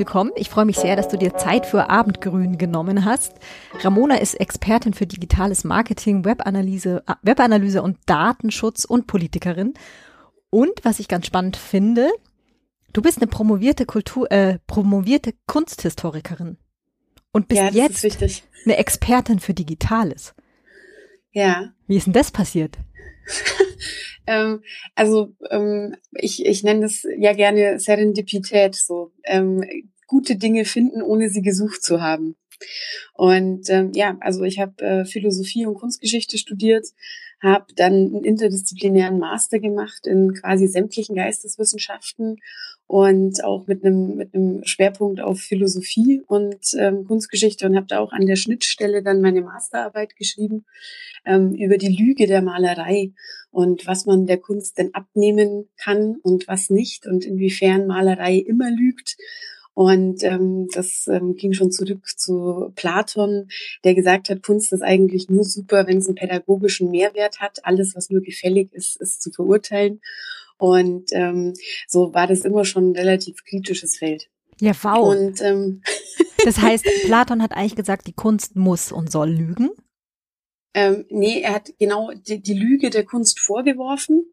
Willkommen. Ich freue mich sehr, dass du dir Zeit für Abendgrün genommen hast. Ramona ist Expertin für digitales Marketing, Webanalyse, äh, Webanalyse und Datenschutz und Politikerin. Und was ich ganz spannend finde, du bist eine promovierte Kultur, äh, promovierte Kunsthistorikerin und bist ja, jetzt eine Expertin für Digitales. Ja. Wie ist denn das passiert? ähm, also ähm, ich, ich nenne das ja gerne Serendipität, so ähm, gute Dinge finden, ohne sie gesucht zu haben. Und ähm, ja, also ich habe äh, Philosophie und Kunstgeschichte studiert, habe dann einen interdisziplinären Master gemacht in quasi sämtlichen Geisteswissenschaften und auch mit einem mit einem Schwerpunkt auf Philosophie und ähm, Kunstgeschichte und habe da auch an der Schnittstelle dann meine Masterarbeit geschrieben ähm, über die Lüge der Malerei und was man der Kunst denn abnehmen kann und was nicht und inwiefern Malerei immer lügt und ähm, das ähm, ging schon zurück zu Platon, der gesagt hat, Kunst ist eigentlich nur super, wenn es einen pädagogischen Mehrwert hat. Alles, was nur gefällig ist, ist zu verurteilen. Und ähm, so war das immer schon ein relativ kritisches Feld. Ja, wow. Und, ähm, das heißt, Platon hat eigentlich gesagt, die Kunst muss und soll lügen? Ähm, nee, er hat genau die, die Lüge der Kunst vorgeworfen,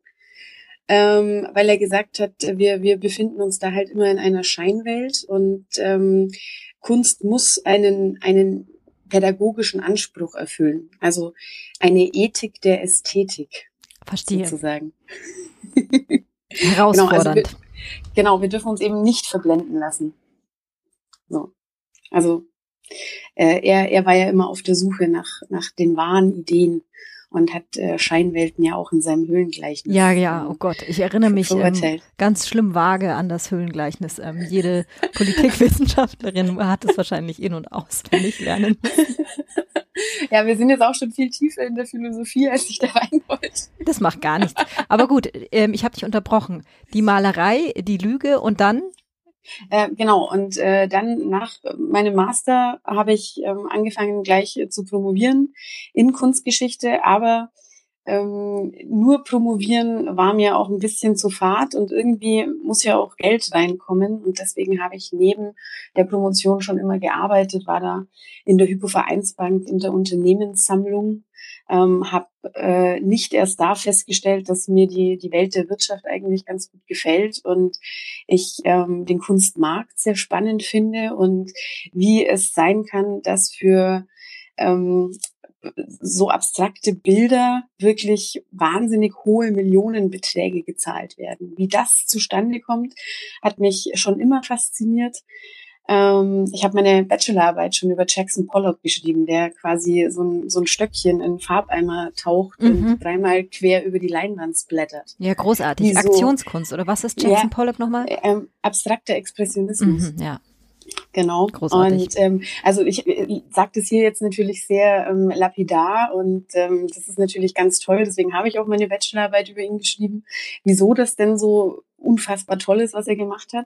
ähm, weil er gesagt hat, wir, wir befinden uns da halt immer in einer Scheinwelt und ähm, Kunst muss einen, einen pädagogischen Anspruch erfüllen, also eine Ethik der Ästhetik. Verstehe. Sozusagen. Herausfordernd. Genau, also wir, genau, wir dürfen uns eben nicht verblenden lassen. So. Also äh, er, er war ja immer auf der Suche nach, nach den wahren Ideen und hat äh, Scheinwelten ja auch in seinem Höhlengleichnis. Ja, ja, ähm, oh Gott, ich erinnere mich ähm, ganz schlimm vage an das Höhlengleichnis. Ähm, jede Politikwissenschaftlerin hat es wahrscheinlich in- und auswendig lernen müssen. Ja, wir sind jetzt auch schon viel tiefer in der Philosophie, als ich da rein wollte. Das macht gar nichts. Aber gut, ähm, ich habe dich unterbrochen. Die Malerei, die Lüge und dann? Äh, genau, und äh, dann nach meinem Master habe ich ähm, angefangen gleich äh, zu promovieren in Kunstgeschichte, aber ähm, nur promovieren war mir auch ein bisschen zu fad und irgendwie muss ja auch Geld reinkommen und deswegen habe ich neben der Promotion schon immer gearbeitet, war da in der Hypovereinsbank in der Unternehmenssammlung, ähm, habe äh, nicht erst da festgestellt, dass mir die die Welt der Wirtschaft eigentlich ganz gut gefällt und ich ähm, den Kunstmarkt sehr spannend finde und wie es sein kann, dass für ähm, so abstrakte Bilder wirklich wahnsinnig hohe Millionenbeträge gezahlt werden. Wie das zustande kommt, hat mich schon immer fasziniert. Ähm, ich habe meine Bachelorarbeit schon über Jackson Pollock geschrieben, der quasi so ein, so ein Stöckchen in Farbeimer taucht mhm. und dreimal quer über die Leinwand blättert. Ja, großartig. So, Aktionskunst, oder was ist Jackson ja, Pollock nochmal? Ähm, abstrakter Expressionismus. Mhm, ja. Genau. Großartig. Und ähm, also ich, ich sage das hier jetzt natürlich sehr ähm, lapidar und ähm, das ist natürlich ganz toll. Deswegen habe ich auch meine Bachelorarbeit über ihn geschrieben, wieso das denn so unfassbar toll ist, was er gemacht hat.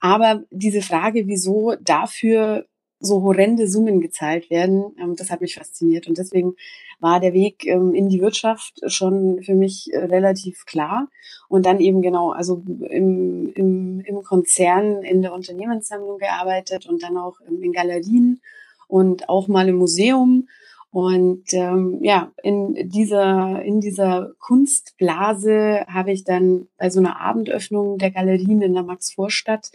Aber diese Frage, wieso dafür so horrende Summen gezahlt werden, ähm, das hat mich fasziniert. Und deswegen war der Weg ähm, in die Wirtschaft schon für mich äh, relativ klar. Und dann eben genau, also im, im, im Konzern in der Unternehmenssammlung gearbeitet und dann auch in Galerien und auch mal im Museum. Und ähm, ja, in dieser, in dieser Kunstblase habe ich dann bei so einer Abendöffnung der Galerien in der Maxvorstadt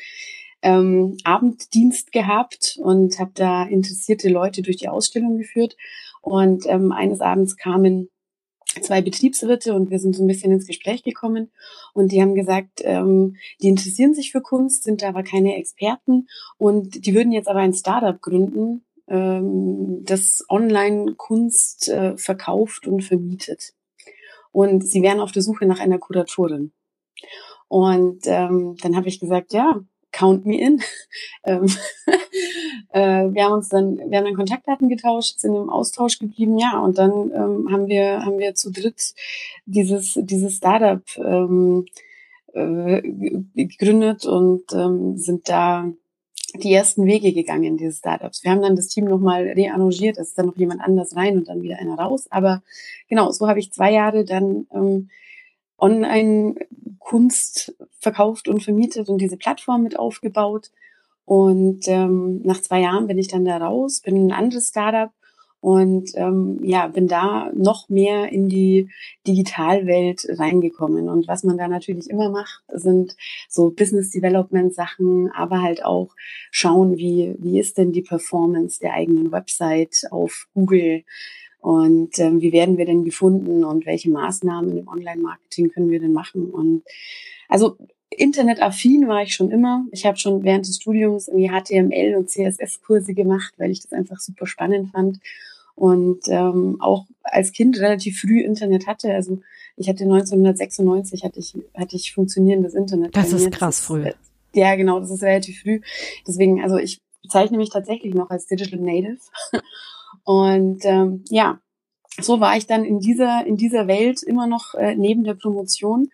ähm, Abenddienst gehabt und habe da interessierte Leute durch die Ausstellung geführt. Und ähm, eines Abends kamen zwei Betriebswirte und wir sind so ein bisschen ins Gespräch gekommen und die haben gesagt, ähm, die interessieren sich für Kunst, sind aber keine Experten und die würden jetzt aber ein Startup gründen, ähm, das online Kunst äh, verkauft und vermietet. Und sie wären auf der Suche nach einer Kuratorin. Und ähm, dann habe ich gesagt, ja, count me in. ähm, äh, wir haben uns dann, wir haben dann Kontaktdaten getauscht, sind im Austausch geblieben, ja, und dann ähm, haben wir, haben wir zu dritt dieses, dieses Startup ähm, äh, gegründet und ähm, sind da die ersten Wege gegangen, diese Startups. Wir haben dann das Team nochmal rearrangiert, es ist dann noch jemand anders rein und dann wieder einer raus. Aber genau, so habe ich zwei Jahre dann ähm, Online-Kunst verkauft und vermietet und diese Plattform mit aufgebaut. Und ähm, nach zwei Jahren bin ich dann da raus, bin in ein anderes Startup und ähm, ja, bin da noch mehr in die Digitalwelt reingekommen. Und was man da natürlich immer macht, sind so Business Development Sachen, aber halt auch schauen, wie, wie ist denn die Performance der eigenen Website auf Google und ähm, wie werden wir denn gefunden und welche Maßnahmen im Online-Marketing können wir denn machen. Und also Internetaffin war ich schon immer. Ich habe schon während des Studiums irgendwie HTML und CSS-Kurse gemacht, weil ich das einfach super spannend fand und ähm, auch als Kind relativ früh Internet hatte. Also ich hatte 1996 hatte ich hatte ich funktionierendes Internet. Das ist krass früh. Ja, genau, das ist relativ früh. Deswegen, also ich bezeichne mich tatsächlich noch als Digital Native. Und ähm, ja, so war ich dann in dieser in dieser Welt immer noch äh, neben der Promotion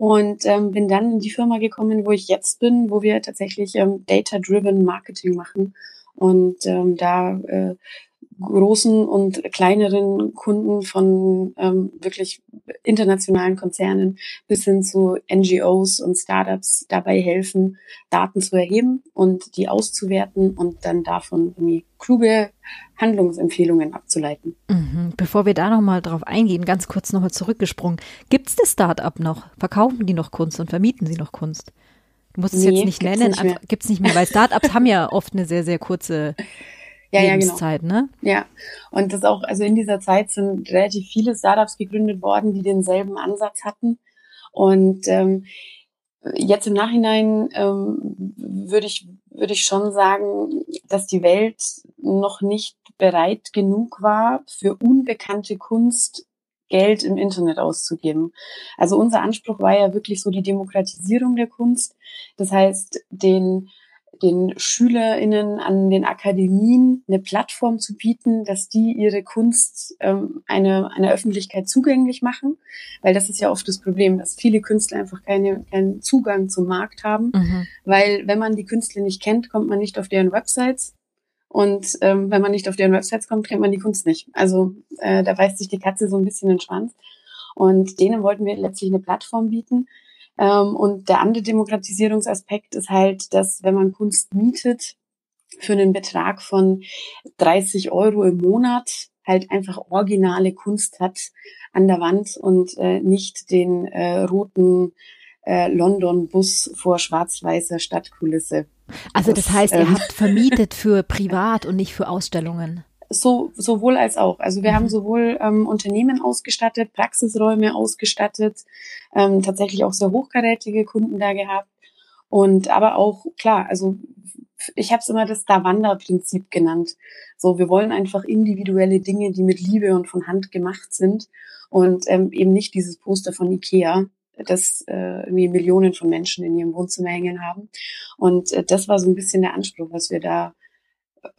und ähm, bin dann in die Firma gekommen, wo ich jetzt bin, wo wir tatsächlich ähm, Data-driven Marketing machen. Und ähm, da äh, großen und kleineren Kunden von ähm, wirklich internationalen Konzernen bis hin zu NGOs und Startups dabei helfen, Daten zu erheben und die auszuwerten und dann davon irgendwie kluge Handlungsempfehlungen abzuleiten. Mhm. Bevor wir da nochmal drauf eingehen, ganz kurz nochmal zurückgesprungen. Gibt es das Startup noch? Verkaufen die noch Kunst und vermieten sie noch Kunst? Du musst es nee, jetzt nicht nennen, gibt es nicht mehr, weil Startups haben ja oft eine sehr, sehr kurze ja, Lebenszeit, ja, genau. ne? Ja, und das auch, also in dieser Zeit sind relativ viele Startups gegründet worden, die denselben Ansatz hatten. Und ähm, jetzt im Nachhinein ähm, würde ich würde ich schon sagen, dass die Welt noch nicht bereit genug war, für unbekannte Kunst Geld im Internet auszugeben. Also unser Anspruch war ja wirklich so die Demokratisierung der Kunst. Das heißt, den den SchülerInnen an den Akademien eine Plattform zu bieten, dass die ihre Kunst ähm, eine, eine Öffentlichkeit zugänglich machen. Weil das ist ja oft das Problem, dass viele Künstler einfach keine, keinen Zugang zum Markt haben. Mhm. Weil wenn man die Künstler nicht kennt, kommt man nicht auf deren Websites. Und ähm, wenn man nicht auf deren Websites kommt, kennt man die Kunst nicht. Also äh, da beißt sich die Katze so ein bisschen in den Schwanz. Und denen wollten wir letztlich eine Plattform bieten, und der andere Demokratisierungsaspekt ist halt, dass wenn man Kunst mietet für einen Betrag von 30 Euro im Monat, halt einfach originale Kunst hat an der Wand und äh, nicht den äh, roten äh, London-Bus vor schwarz-weißer Stadtkulisse. Also das, das heißt, ihr ähm, habt vermietet für privat und nicht für Ausstellungen so, sowohl als auch. Also wir haben mhm. sowohl ähm, Unternehmen ausgestattet, Praxisräume ausgestattet, ähm, tatsächlich auch sehr hochkarätige Kunden da gehabt. Und aber auch, klar, also ich habe es immer das Davanda-Prinzip genannt. So, wir wollen einfach individuelle Dinge, die mit Liebe und von Hand gemacht sind und ähm, eben nicht dieses Poster von Ikea, das äh, irgendwie Millionen von Menschen in ihrem Wohnzimmer hängen haben. Und äh, das war so ein bisschen der Anspruch, was wir da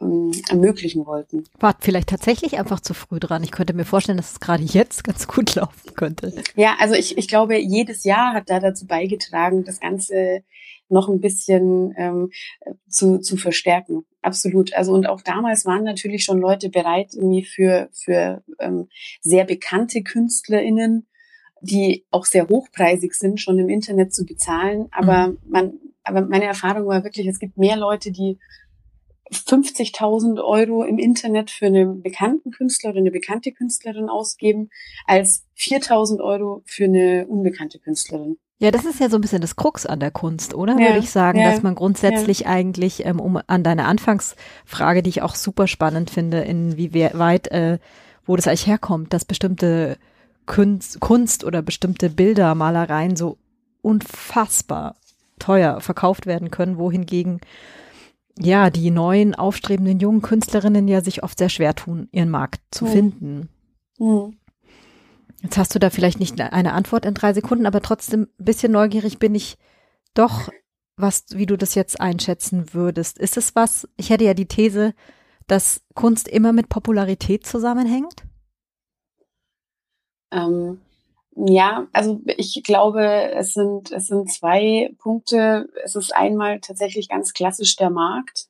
ähm, ermöglichen wollten. Wart vielleicht tatsächlich einfach zu früh dran. Ich könnte mir vorstellen, dass es gerade jetzt ganz gut laufen könnte. Ja, also ich, ich glaube, jedes Jahr hat da dazu beigetragen, das Ganze noch ein bisschen ähm, zu, zu verstärken. Absolut. Also und auch damals waren natürlich schon Leute bereit, irgendwie für, für ähm, sehr bekannte KünstlerInnen, die auch sehr hochpreisig sind, schon im Internet zu bezahlen. Aber mhm. man, aber meine Erfahrung war wirklich, es gibt mehr Leute, die 50.000 Euro im Internet für einen bekannten Künstler oder eine bekannte Künstlerin ausgeben, als 4.000 Euro für eine unbekannte Künstlerin. Ja, das ist ja so ein bisschen das Krux an der Kunst, oder? Ja, Würde ich sagen, ja, dass man grundsätzlich ja. eigentlich, ähm, um an deine Anfangsfrage, die ich auch super spannend finde, inwieweit, äh, wo das eigentlich herkommt, dass bestimmte Kunst, Kunst oder bestimmte Bilder, Malereien so unfassbar teuer verkauft werden können, wohingegen ja, die neuen aufstrebenden jungen Künstlerinnen ja sich oft sehr schwer tun, ihren Markt zu mhm. finden. Mhm. Jetzt hast du da vielleicht nicht eine Antwort in drei Sekunden, aber trotzdem ein bisschen neugierig bin ich doch, was, wie du das jetzt einschätzen würdest. Ist es was, ich hätte ja die These, dass Kunst immer mit Popularität zusammenhängt? Ähm, ja, also ich glaube, es sind, es sind zwei Punkte. Es ist einmal tatsächlich ganz klassisch der Markt.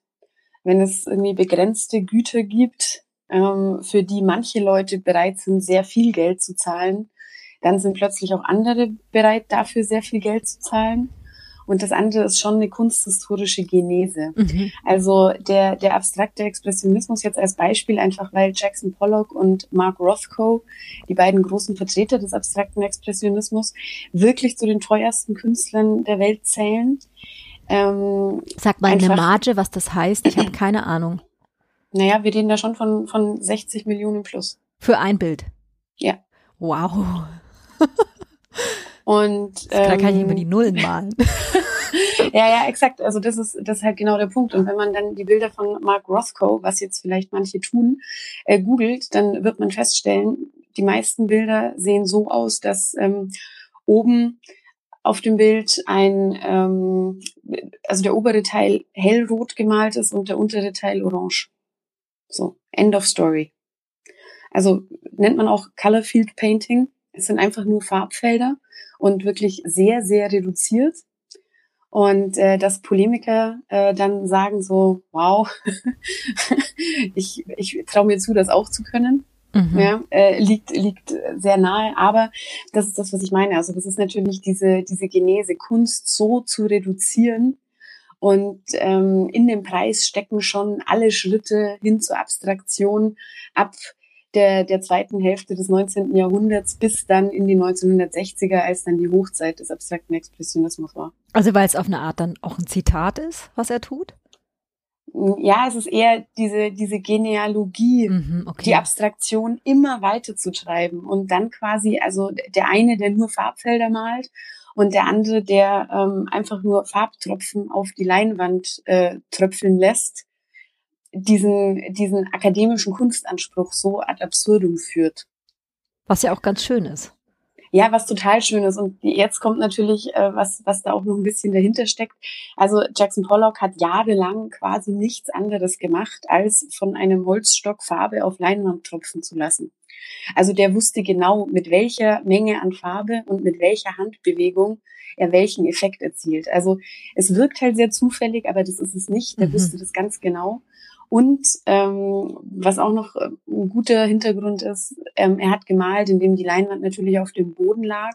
Wenn es irgendwie begrenzte Güter gibt, ähm, für die manche Leute bereit sind, sehr viel Geld zu zahlen, dann sind plötzlich auch andere bereit, dafür sehr viel Geld zu zahlen. Und das andere ist schon eine kunsthistorische Genese. Mhm. Also der, der abstrakte Expressionismus jetzt als Beispiel, einfach weil Jackson Pollock und Mark Rothko, die beiden großen Vertreter des abstrakten Expressionismus, wirklich zu den teuersten Künstlern der Welt zählen. Ähm, Sag mal eine Marge, was das heißt. Ich habe keine Ahnung. Naja, wir reden da schon von, von 60 Millionen plus. Für ein Bild? Ja. Wow. Und ähm, da kann ich immer die Nullen malen. ja, ja, exakt. Also das ist das ist halt genau der Punkt. Und wenn man dann die Bilder von Mark Rothko, was jetzt vielleicht manche tun, äh, googelt, dann wird man feststellen, die meisten Bilder sehen so aus, dass ähm, oben auf dem Bild ein, ähm, also der obere Teil hellrot gemalt ist und der untere Teil orange. So, end of story. Also nennt man auch Color Field Painting. Es sind einfach nur Farbfelder und wirklich sehr, sehr reduziert. Und äh, dass Polemiker äh, dann sagen so, wow, ich, ich traue mir zu, das auch zu können. Mhm. Ja, äh, liegt, liegt sehr nahe, aber das ist das, was ich meine. Also das ist natürlich diese, diese Genese, Kunst so zu reduzieren. Und ähm, in dem Preis stecken schon alle Schritte hin zur Abstraktion ab der, der zweiten Hälfte des 19. Jahrhunderts bis dann in die 1960er, als dann die Hochzeit des abstrakten Expressionismus war. Also weil es auf eine Art dann auch ein Zitat ist, was er tut? Ja, es ist eher diese, diese Genealogie, mhm, okay. die Abstraktion immer weiter zu treiben und dann quasi, also der eine, der nur Farbfelder malt und der andere, der ähm, einfach nur Farbtropfen auf die Leinwand äh, tröpfeln lässt, diesen, diesen akademischen Kunstanspruch so ad absurdum führt. Was ja auch ganz schön ist. Ja, was total schön ist. Und jetzt kommt natürlich, äh, was, was da auch noch ein bisschen dahinter steckt. Also Jackson Pollock hat jahrelang quasi nichts anderes gemacht, als von einem Holzstock Farbe auf Leinwand tropfen zu lassen. Also der wusste genau, mit welcher Menge an Farbe und mit welcher Handbewegung er welchen Effekt erzielt. Also es wirkt halt sehr zufällig, aber das ist es nicht. Der mhm. wusste das ganz genau. Und ähm, was auch noch äh, ein guter Hintergrund ist, ähm, er hat gemalt, indem die Leinwand natürlich auf dem Boden lag.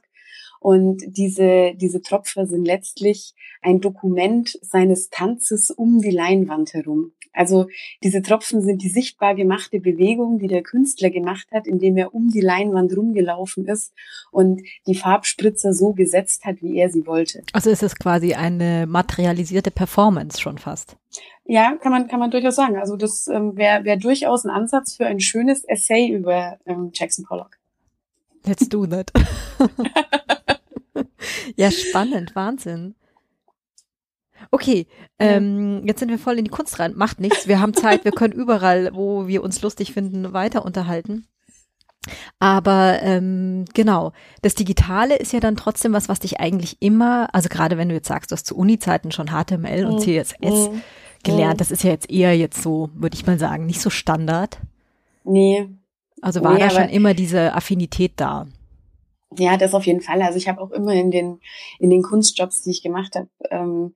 Und diese, diese Tropfer sind letztlich ein Dokument seines Tanzes um die Leinwand herum. Also diese Tropfen sind die sichtbar gemachte Bewegung, die der Künstler gemacht hat, indem er um die Leinwand rumgelaufen ist und die Farbspritzer so gesetzt hat, wie er sie wollte. Also ist es quasi eine materialisierte Performance schon fast. Ja, kann man, kann man durchaus sagen. Also das ähm, wäre wär durchaus ein Ansatz für ein schönes Essay über ähm, Jackson Pollock. Let's do that. ja, spannend, Wahnsinn. Okay, ähm, jetzt sind wir voll in die Kunst rein. Macht nichts. Wir haben Zeit, wir können überall, wo wir uns lustig finden, weiter unterhalten. Aber ähm, genau, das Digitale ist ja dann trotzdem was, was dich eigentlich immer, also gerade wenn du jetzt sagst, du hast zu Uni-Zeiten schon HTML und CSS mhm gelernt. Das ist ja jetzt eher jetzt so, würde ich mal sagen, nicht so Standard. Nee. Also war nee, da schon immer diese Affinität da? Ja, das auf jeden Fall. Also ich habe auch immer in den in den Kunstjobs, die ich gemacht habe, ähm,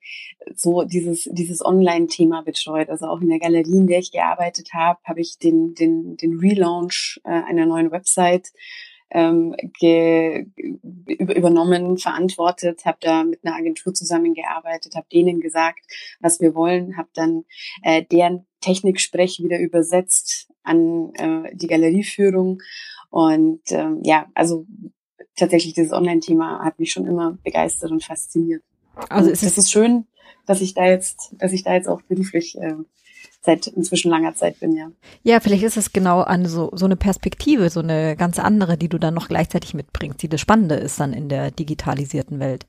so dieses dieses Online-Thema betreut. Also auch in der Galerie, in der ich gearbeitet habe, habe ich den den den Relaunch äh, einer neuen Website ähm, ge, übernommen, verantwortet, habe da mit einer Agentur zusammengearbeitet, habe denen gesagt, was wir wollen, habe dann äh, deren Techniksprech wieder übersetzt an äh, die Galerieführung und ähm, ja, also tatsächlich dieses Online-Thema hat mich schon immer begeistert und fasziniert. Also und ist es ist schön, dass ich da jetzt, dass ich da jetzt auch beruflich äh, seit inzwischen langer Zeit bin, ja. Ja, vielleicht ist es genau an so, so eine Perspektive, so eine ganz andere, die du dann noch gleichzeitig mitbringst, die das Spannende ist dann in der digitalisierten Welt.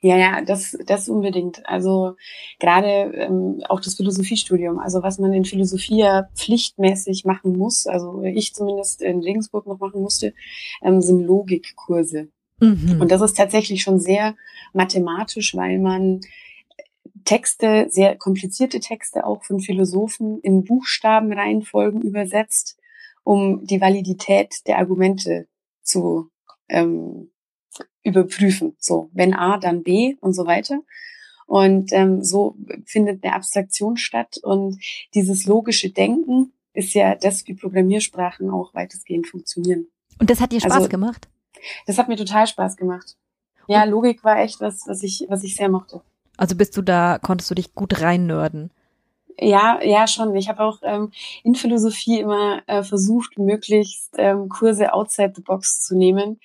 Ja, ja, das, das unbedingt. Also gerade ähm, auch das Philosophiestudium, also was man in Philosophie ja pflichtmäßig machen muss, also ich zumindest in Regensburg noch machen musste, ähm, sind Logikkurse. Mhm. Und das ist tatsächlich schon sehr mathematisch, weil man Texte, sehr komplizierte Texte auch von Philosophen in Buchstabenreihenfolgen übersetzt, um die Validität der Argumente zu ähm, überprüfen. So, wenn A, dann B und so weiter. Und ähm, so findet eine Abstraktion statt. Und dieses logische Denken ist ja das, wie Programmiersprachen auch weitestgehend funktionieren. Und das hat dir Spaß also, gemacht? Das hat mir total Spaß gemacht. Ja, Logik war echt was, was ich, was ich sehr mochte. Also bist du da, konntest du dich gut reinnörden? Ja, ja, schon. Ich habe auch ähm, in Philosophie immer äh, versucht, möglichst ähm, Kurse outside the box zu nehmen.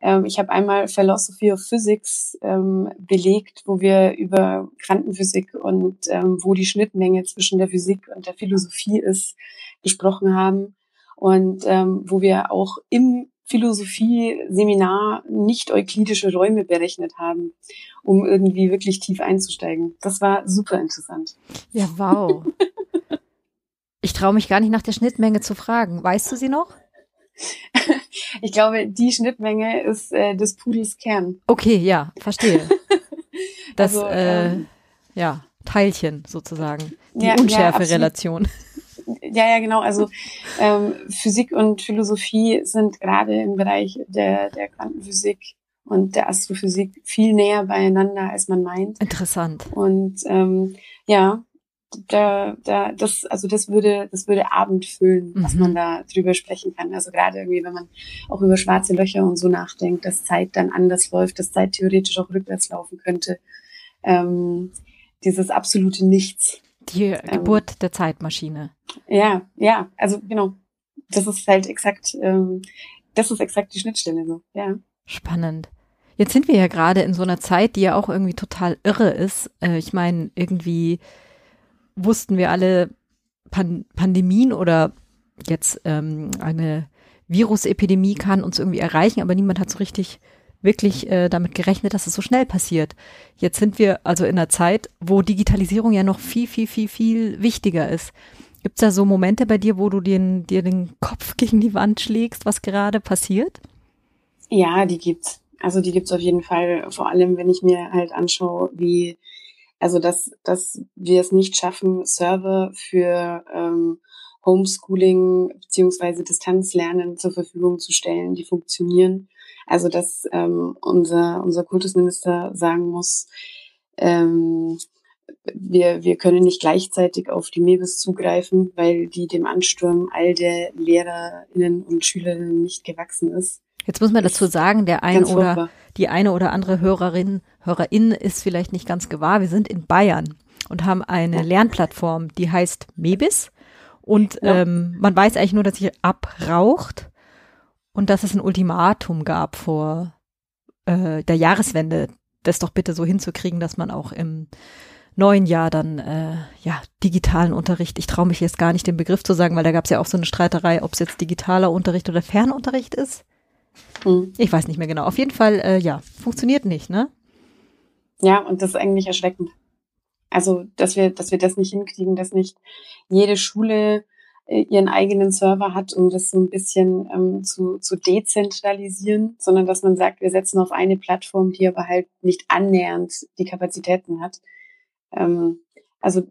Ähm, ich habe einmal Philosophy of Physics ähm, belegt, wo wir über Quantenphysik und ähm, wo die Schnittmenge zwischen der Physik und der Philosophie ist, gesprochen haben. Und ähm, wo wir auch im Philosophie-Seminar nicht euklidische Räume berechnet haben, um irgendwie wirklich tief einzusteigen. Das war super interessant. Ja, wow. ich traue mich gar nicht nach der Schnittmenge zu fragen. Weißt du sie noch? ich glaube, die Schnittmenge ist äh, des Pudels Kern. Okay, ja, verstehe. Das, also, äh, ähm, ja, Teilchen sozusagen. Die ja, Unschärfe-Relation. Ja, ja, genau. Also ähm, Physik und Philosophie sind gerade im Bereich der, der Quantenphysik und der Astrophysik viel näher beieinander, als man meint. Interessant. Und ähm, ja, da, da, das, also das würde, das würde Abend füllen, mhm. was man da drüber sprechen kann. Also gerade irgendwie, wenn man auch über schwarze Löcher und so nachdenkt, dass Zeit dann anders läuft, dass Zeit theoretisch auch rückwärts laufen könnte. Ähm, dieses absolute Nichts. Die ähm, Geburt der Zeitmaschine. Ja, ja, also genau. Das ist halt exakt, ähm, das ist exakt die Schnittstelle so, ja. Spannend. Jetzt sind wir ja gerade in so einer Zeit, die ja auch irgendwie total irre ist. Äh, ich meine, irgendwie wussten wir alle Pan Pandemien oder jetzt ähm, eine Virusepidemie kann uns irgendwie erreichen, aber niemand hat so richtig wirklich äh, damit gerechnet, dass es so schnell passiert. Jetzt sind wir also in einer Zeit, wo Digitalisierung ja noch viel, viel, viel, viel wichtiger ist. Gibt es da so Momente bei dir, wo du den, dir den Kopf gegen die Wand schlägst, was gerade passiert? Ja, die gibt's. Also die gibt's auf jeden Fall. Vor allem, wenn ich mir halt anschaue, wie also dass, dass wir es nicht schaffen, Server für ähm, Homeschooling beziehungsweise Distanzlernen zur Verfügung zu stellen, die funktionieren. Also dass ähm, unser, unser Kultusminister sagen muss, ähm, wir, wir können nicht gleichzeitig auf die MEBIS zugreifen, weil die dem Ansturm all der LehrerInnen und Schülerinnen nicht gewachsen ist. Jetzt muss man dazu sagen, der ein oder die eine oder andere Hörerin, Hörerin ist vielleicht nicht ganz gewahr. Wir sind in Bayern und haben eine Lernplattform, die heißt Mebis. Und ja. ähm, man weiß eigentlich nur, dass sie abraucht und dass es ein Ultimatum gab vor äh, der Jahreswende, das doch bitte so hinzukriegen, dass man auch im neuen Jahr dann äh, ja digitalen Unterricht, ich traue mich jetzt gar nicht den Begriff zu sagen, weil da gab es ja auch so eine Streiterei, ob es jetzt digitaler Unterricht oder Fernunterricht ist. Hm. Ich weiß nicht mehr genau. Auf jeden Fall, äh, ja, funktioniert nicht, ne? Ja, und das ist eigentlich erschreckend. Also, dass wir, dass wir das nicht hinkriegen, dass nicht jede Schule ihren eigenen Server hat, um das so ein bisschen ähm, zu, zu dezentralisieren, sondern dass man sagt, wir setzen auf eine Plattform, die aber halt nicht annähernd die Kapazitäten hat. Ähm, also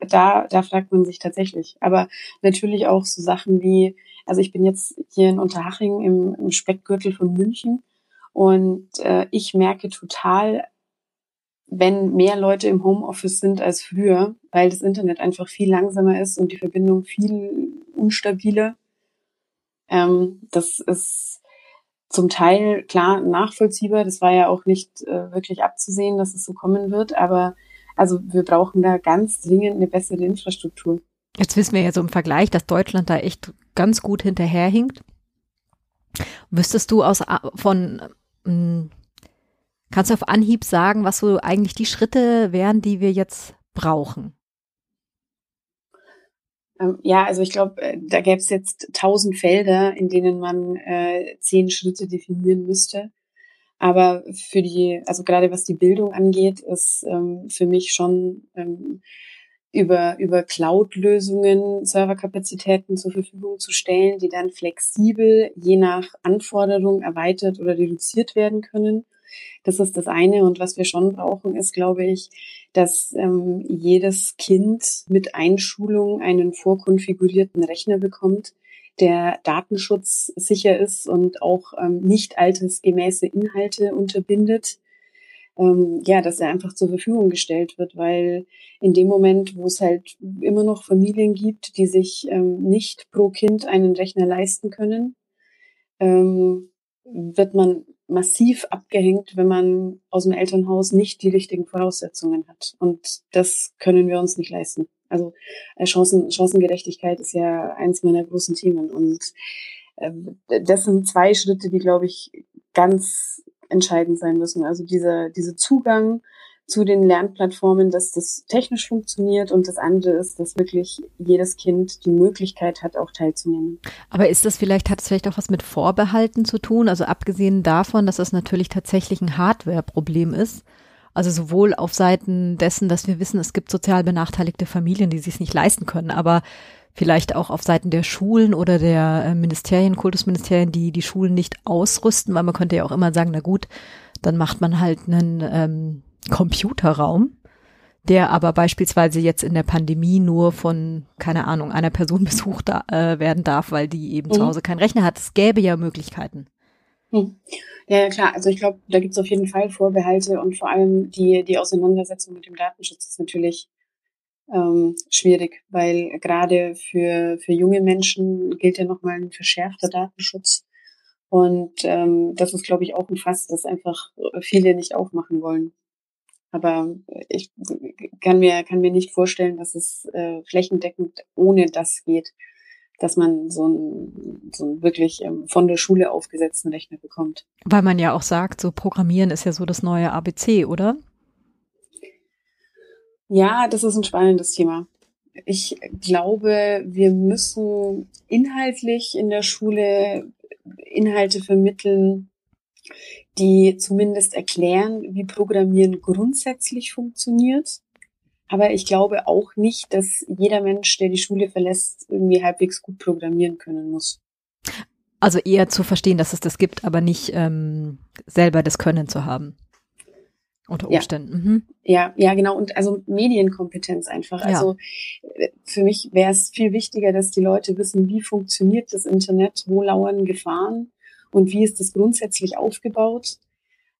da, da fragt man sich tatsächlich. Aber natürlich auch so Sachen wie, also ich bin jetzt hier in Unterhaching im, im Speckgürtel von München und äh, ich merke total, wenn mehr Leute im Homeoffice sind als früher, weil das Internet einfach viel langsamer ist und die Verbindung viel unstabiler. Ähm, das ist zum Teil klar nachvollziehbar. Das war ja auch nicht äh, wirklich abzusehen, dass es so kommen wird. Aber also wir brauchen da ganz dringend eine bessere Infrastruktur. Jetzt wissen wir ja so im Vergleich, dass Deutschland da echt ganz gut hinterherhinkt. Wüsstest du aus von hm, kannst du auf Anhieb sagen, was so eigentlich die Schritte wären, die wir jetzt brauchen? Ähm, ja, also ich glaube, äh, da gäbe es jetzt tausend Felder, in denen man äh, zehn Schritte definieren müsste. Aber für die, also gerade was die Bildung angeht, ist ähm, für mich schon ähm, über, über Cloud-Lösungen Serverkapazitäten zur Verfügung zu stellen, die dann flexibel je nach Anforderung erweitert oder reduziert werden können. Das ist das eine. Und was wir schon brauchen, ist, glaube ich, dass ähm, jedes Kind mit Einschulung einen vorkonfigurierten Rechner bekommt, der datenschutzsicher ist und auch ähm, nicht altersgemäße Inhalte unterbindet ähm, ja, dass er einfach zur Verfügung gestellt wird, weil in dem Moment, wo es halt immer noch Familien gibt, die sich ähm, nicht pro Kind einen Rechner leisten können, ähm, wird man massiv abgehängt, wenn man aus dem Elternhaus nicht die richtigen Voraussetzungen hat. Und das können wir uns nicht leisten. Also äh, Chancen, Chancengerechtigkeit ist ja eins meiner großen Themen. Und äh, das sind zwei Schritte, die, glaube ich, ganz entscheidend sein müssen. Also dieser, dieser Zugang zu den Lernplattformen, dass das technisch funktioniert und das andere ist, dass wirklich jedes Kind die Möglichkeit hat, auch teilzunehmen. Aber ist das vielleicht, hat es vielleicht auch was mit Vorbehalten zu tun? Also abgesehen davon, dass es natürlich tatsächlich ein Hardware-Problem ist. Also sowohl auf Seiten dessen, dass wir wissen, es gibt sozial benachteiligte Familien, die sich nicht leisten können, aber vielleicht auch auf Seiten der Schulen oder der äh, Ministerien, Kultusministerien, die die Schulen nicht ausrüsten, weil man könnte ja auch immer sagen, na gut, dann macht man halt einen ähm, Computerraum, der aber beispielsweise jetzt in der Pandemie nur von, keine Ahnung, einer Person besucht äh, werden darf, weil die eben mhm. zu Hause keinen Rechner hat. Es gäbe ja Möglichkeiten. Mhm. Ja, klar. Also ich glaube, da gibt es auf jeden Fall Vorbehalte und vor allem die, die Auseinandersetzung mit dem Datenschutz ist natürlich ähm, schwierig, weil gerade für, für junge Menschen gilt ja nochmal ein verschärfter Datenschutz. Und ähm, das ist, glaube ich, auch ein Fass, das einfach viele nicht aufmachen wollen. Aber ich kann mir, kann mir nicht vorstellen, dass es äh, flächendeckend ohne das geht, dass man so ein, so ein wirklich ähm, von der Schule aufgesetzten Rechner bekommt. Weil man ja auch sagt, so Programmieren ist ja so das neue ABC, oder? Ja, das ist ein spannendes Thema. Ich glaube, wir müssen inhaltlich in der Schule Inhalte vermitteln, die zumindest erklären, wie Programmieren grundsätzlich funktioniert. Aber ich glaube auch nicht, dass jeder Mensch, der die Schule verlässt, irgendwie halbwegs gut programmieren können muss. Also eher zu verstehen, dass es das gibt, aber nicht ähm, selber das Können zu haben. Unter Umständen. Ja. Mhm. ja, ja, genau. Und also Medienkompetenz einfach. Ja. Also äh, für mich wäre es viel wichtiger, dass die Leute wissen, wie funktioniert das Internet, wo lauern Gefahren und wie ist das grundsätzlich aufgebaut.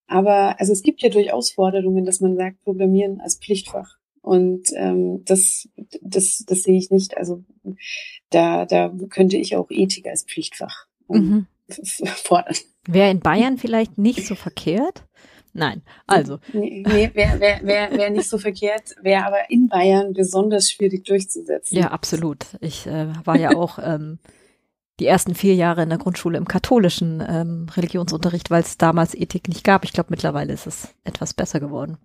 Aber also es gibt ja durchaus Forderungen, dass man sagt, Programmieren als Pflichtfach. Und ähm, das, das, das sehe ich nicht. Also da, da könnte ich auch Ethik als Pflichtfach ähm, mhm. fordern. Wäre in Bayern vielleicht nicht so verkehrt? Nein, also. Nee, nee wäre wär, wär, wär nicht so verkehrt, wäre aber in Bayern besonders schwierig durchzusetzen. Ja, absolut. Ich äh, war ja auch ähm, die ersten vier Jahre in der Grundschule im katholischen ähm, Religionsunterricht, weil es damals Ethik nicht gab. Ich glaube, mittlerweile ist es etwas besser geworden.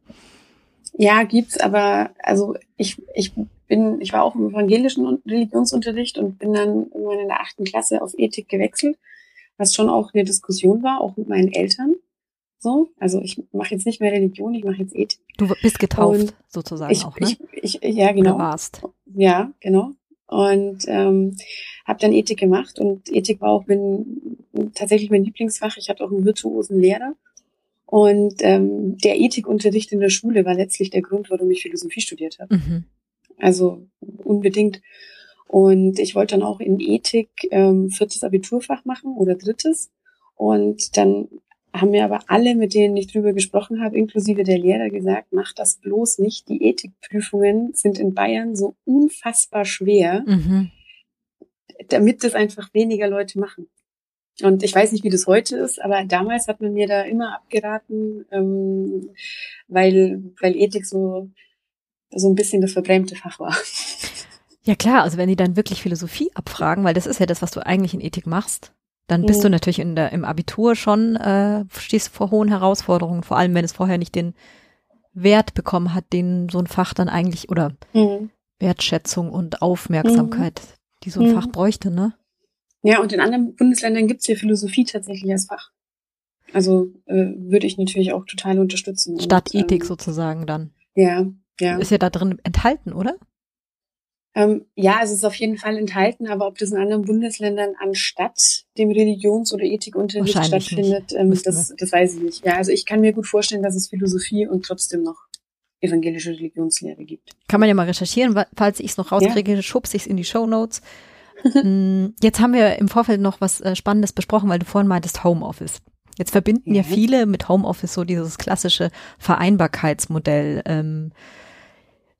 Ja, gibt's, aber also ich, ich bin, ich war auch im evangelischen Religionsunterricht und bin dann irgendwann in der achten Klasse auf Ethik gewechselt, was schon auch eine Diskussion war, auch mit meinen Eltern. So, also ich mache jetzt nicht mehr Religion, ich mache jetzt Ethik. Du bist getauft und sozusagen ich, auch, ne? Ich, ich, ja, genau. Oder warst. Ja, genau. Und ähm, habe dann Ethik gemacht und Ethik war auch mein, tatsächlich mein Lieblingsfach. Ich hatte auch einen virtuosen Lehrer. Und ähm, der Ethikunterricht in der Schule war letztlich der Grund, warum ich Philosophie studiert habe. Mhm. Also unbedingt. Und ich wollte dann auch in Ethik ähm, viertes Abiturfach machen oder drittes. Und dann haben mir aber alle, mit denen ich drüber gesprochen habe, inklusive der Lehrer, gesagt, mach das bloß nicht. Die Ethikprüfungen sind in Bayern so unfassbar schwer, mhm. damit das einfach weniger Leute machen. Und ich weiß nicht, wie das heute ist, aber damals hat man mir da immer abgeraten, ähm, weil, weil Ethik so, so ein bisschen das verbrämte Fach war. Ja klar, also wenn die dann wirklich Philosophie abfragen, weil das ist ja das, was du eigentlich in Ethik machst, dann bist mhm. du natürlich in der, im Abitur schon, äh, stehst vor hohen Herausforderungen, vor allem wenn es vorher nicht den Wert bekommen hat, den so ein Fach dann eigentlich, oder mhm. Wertschätzung und Aufmerksamkeit, mhm. die so ein Fach mhm. bräuchte, ne? Ja, und in anderen Bundesländern gibt's ja Philosophie tatsächlich als Fach. Also äh, würde ich natürlich auch total unterstützen. Statt und, Ethik ähm, sozusagen dann. Ja, ja. Ist ja da drin enthalten, oder? Ähm, ja, es ist auf jeden Fall enthalten, aber ob das in anderen Bundesländern anstatt dem Religions- oder Ethikunterricht stattfindet, ähm, das, das weiß ich nicht. Ja, also ich kann mir gut vorstellen, dass es Philosophie und trotzdem noch evangelische Religionslehre gibt. Kann man ja mal recherchieren, falls ich es noch rauskriege, ja. schubse ich es in die Show Notes. Mm, jetzt haben wir im Vorfeld noch was äh, Spannendes besprochen, weil du vorhin meintest Homeoffice. Jetzt verbinden ja, ja viele mit Homeoffice so dieses klassische Vereinbarkeitsmodell. Ähm,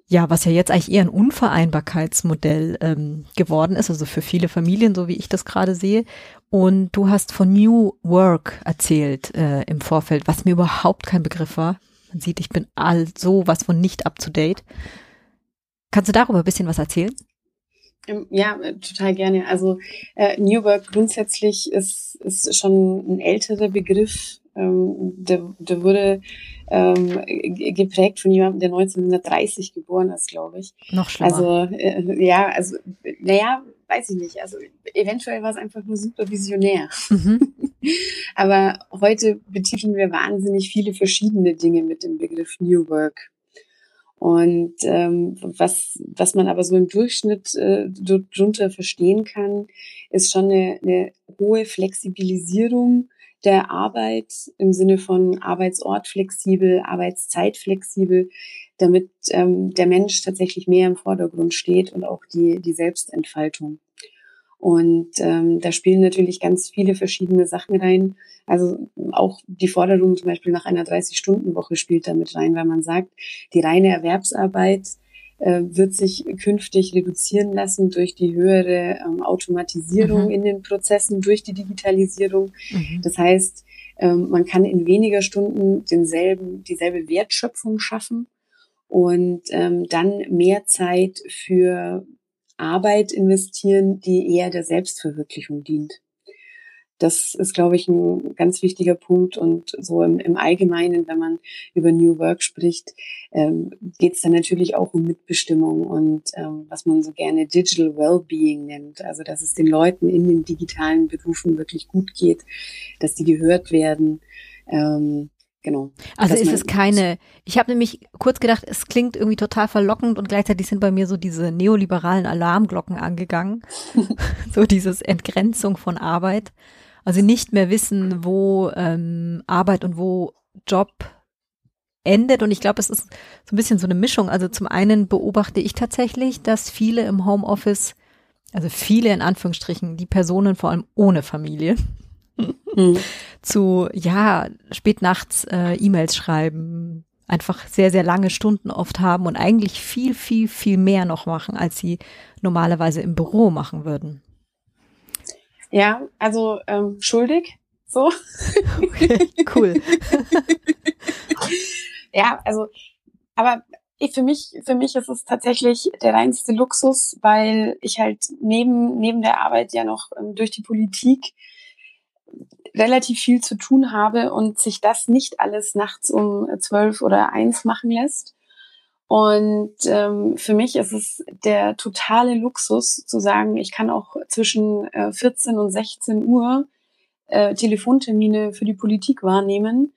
ja, was ja jetzt eigentlich eher ein Unvereinbarkeitsmodell ähm, geworden ist, also für viele Familien, so wie ich das gerade sehe. Und du hast von New Work erzählt äh, im Vorfeld, was mir überhaupt kein Begriff war. Man sieht, ich bin all so was von nicht up to date. Kannst du darüber ein bisschen was erzählen? Ähm, ja, äh, total gerne. Also äh, New Work grundsätzlich ist, ist schon ein älterer Begriff. Ähm, der, der wurde ähm, geprägt von jemandem, der 1930 geboren ist, glaube ich. Noch schlimmer. Also äh, ja, also naja, weiß ich nicht. Also eventuell war es einfach nur super visionär. Mhm. Aber heute betiteln wir wahnsinnig viele verschiedene Dinge mit dem Begriff New Work. Und ähm, was, was man aber so im Durchschnitt äh, darunter verstehen kann, ist schon eine, eine hohe Flexibilisierung der Arbeit im Sinne von Arbeitsort flexibel, Arbeitszeit flexibel, damit ähm, der Mensch tatsächlich mehr im Vordergrund steht und auch die, die Selbstentfaltung. Und ähm, da spielen natürlich ganz viele verschiedene Sachen rein. Also auch die Forderung zum Beispiel nach einer 30-Stunden-Woche spielt damit rein, weil man sagt, die reine Erwerbsarbeit äh, wird sich künftig reduzieren lassen durch die höhere ähm, Automatisierung mhm. in den Prozessen, durch die Digitalisierung. Mhm. Das heißt, ähm, man kann in weniger Stunden denselben, dieselbe Wertschöpfung schaffen und ähm, dann mehr Zeit für Arbeit investieren, die eher der Selbstverwirklichung dient. Das ist, glaube ich, ein ganz wichtiger Punkt. Und so im, im Allgemeinen, wenn man über New Work spricht, ähm, geht es dann natürlich auch um Mitbestimmung und ähm, was man so gerne Digital Wellbeing nennt. Also, dass es den Leuten in den digitalen Berufen wirklich gut geht, dass die gehört werden. Ähm, Genau. Also ist es keine, ich habe nämlich kurz gedacht, es klingt irgendwie total verlockend und gleichzeitig sind bei mir so diese neoliberalen Alarmglocken angegangen. so dieses Entgrenzung von Arbeit. Also nicht mehr wissen, wo ähm, Arbeit und wo Job endet. Und ich glaube, es ist so ein bisschen so eine Mischung. Also zum einen beobachte ich tatsächlich, dass viele im Homeoffice, also viele in Anführungsstrichen, die Personen vor allem ohne Familie, mhm. zu, ja, spät nachts äh, E-Mails schreiben, einfach sehr, sehr lange Stunden oft haben und eigentlich viel, viel, viel mehr noch machen, als sie normalerweise im Büro machen würden. Ja, also ähm, schuldig, so. Okay, cool. ja, also, aber für mich, für mich ist es tatsächlich der reinste Luxus, weil ich halt neben, neben der Arbeit ja noch ähm, durch die Politik relativ viel zu tun habe und sich das nicht alles nachts um zwölf oder eins machen lässt. Und ähm, für mich ist es der totale Luxus zu sagen, ich kann auch zwischen äh, 14 und 16 Uhr äh, Telefontermine für die Politik wahrnehmen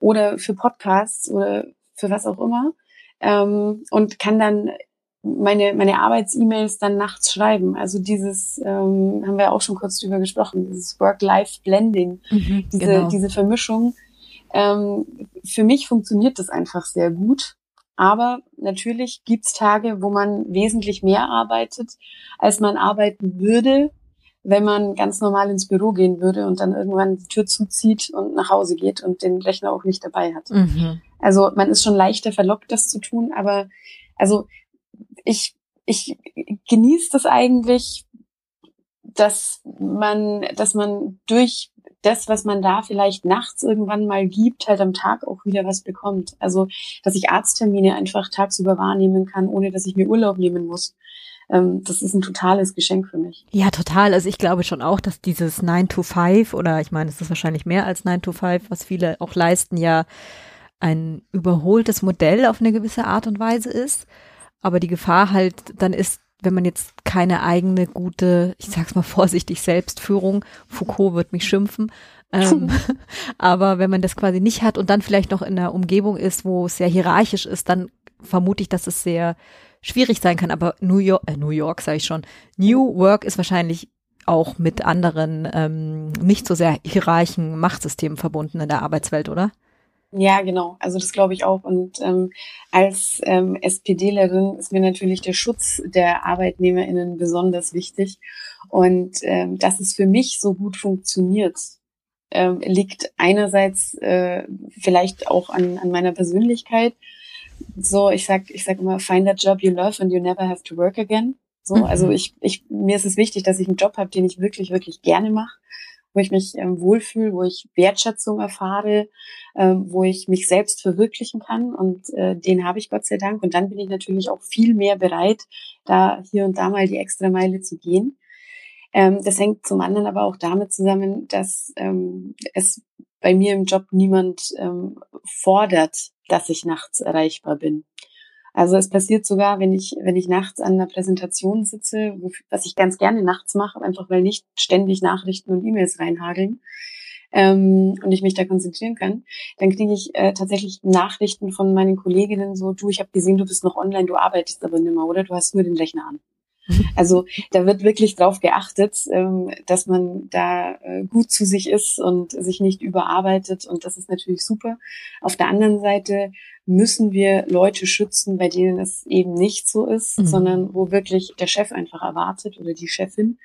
oder für Podcasts oder für was auch immer ähm, und kann dann meine, meine Arbeits-E-Mails dann nachts schreiben. Also dieses, ähm, haben wir auch schon kurz drüber gesprochen, dieses Work-Life-Blending, mhm, diese, genau. diese Vermischung. Ähm, für mich funktioniert das einfach sehr gut. Aber natürlich gibt's Tage, wo man wesentlich mehr arbeitet, als man arbeiten würde, wenn man ganz normal ins Büro gehen würde und dann irgendwann die Tür zuzieht und nach Hause geht und den Rechner auch nicht dabei hat. Mhm. Also man ist schon leichter verlockt, das zu tun, aber also ich, ich genieße das eigentlich, dass man, dass man durch das, was man da vielleicht nachts irgendwann mal gibt, halt am Tag auch wieder was bekommt. Also, dass ich Arzttermine einfach tagsüber wahrnehmen kann, ohne dass ich mir Urlaub nehmen muss. Ähm, das ist ein totales Geschenk für mich. Ja, total. Also ich glaube schon auch, dass dieses 9 to 5 oder ich meine, es ist wahrscheinlich mehr als 9 to 5, was viele auch leisten, ja ein überholtes Modell auf eine gewisse Art und Weise ist. Aber die Gefahr halt dann ist, wenn man jetzt keine eigene gute, ich sag's mal vorsichtig, Selbstführung, Foucault wird mich schimpfen, ähm, aber wenn man das quasi nicht hat und dann vielleicht noch in einer Umgebung ist, wo es sehr hierarchisch ist, dann vermute ich, dass es sehr schwierig sein kann. Aber New York, äh, New York sage ich schon, New Work ist wahrscheinlich auch mit anderen ähm, nicht so sehr hierarchen Machtsystemen verbunden in der Arbeitswelt, oder? Ja, genau. Also das glaube ich auch. Und ähm, als ähm, SPDlerin ist mir natürlich der Schutz der ArbeitnehmerInnen besonders wichtig. Und ähm, dass es für mich so gut funktioniert, ähm, liegt einerseits äh, vielleicht auch an, an meiner Persönlichkeit, so, ich sag, ich sag immer, find a job you love and you never have to work again. So, mhm. also ich, ich, mir ist es wichtig, dass ich einen Job habe, den ich wirklich, wirklich gerne mache, wo ich mich ähm, wohlfühle, wo ich Wertschätzung erfahre, ähm, wo ich mich selbst verwirklichen kann und äh, den habe ich Gott sei Dank. Und dann bin ich natürlich auch viel mehr bereit, da hier und da mal die extra Meile zu gehen. Ähm, das hängt zum anderen aber auch damit zusammen, dass ähm, es bei mir im Job niemand ähm, fordert, dass ich nachts erreichbar bin. Also es passiert sogar, wenn ich, wenn ich nachts an einer Präsentation sitze, was ich ganz gerne nachts mache, einfach weil nicht ständig Nachrichten und E-Mails reinhageln ähm, und ich mich da konzentrieren kann, dann kriege ich äh, tatsächlich Nachrichten von meinen Kolleginnen so, du, ich habe gesehen, du bist noch online, du arbeitest aber nicht mehr, oder? Du hast nur den Rechner an. Also da wird wirklich drauf geachtet, ähm, dass man da äh, gut zu sich ist und sich nicht überarbeitet. Und das ist natürlich super. Auf der anderen Seite müssen wir Leute schützen, bei denen es eben nicht so ist, mhm. sondern wo wirklich der Chef einfach erwartet oder die Chefin,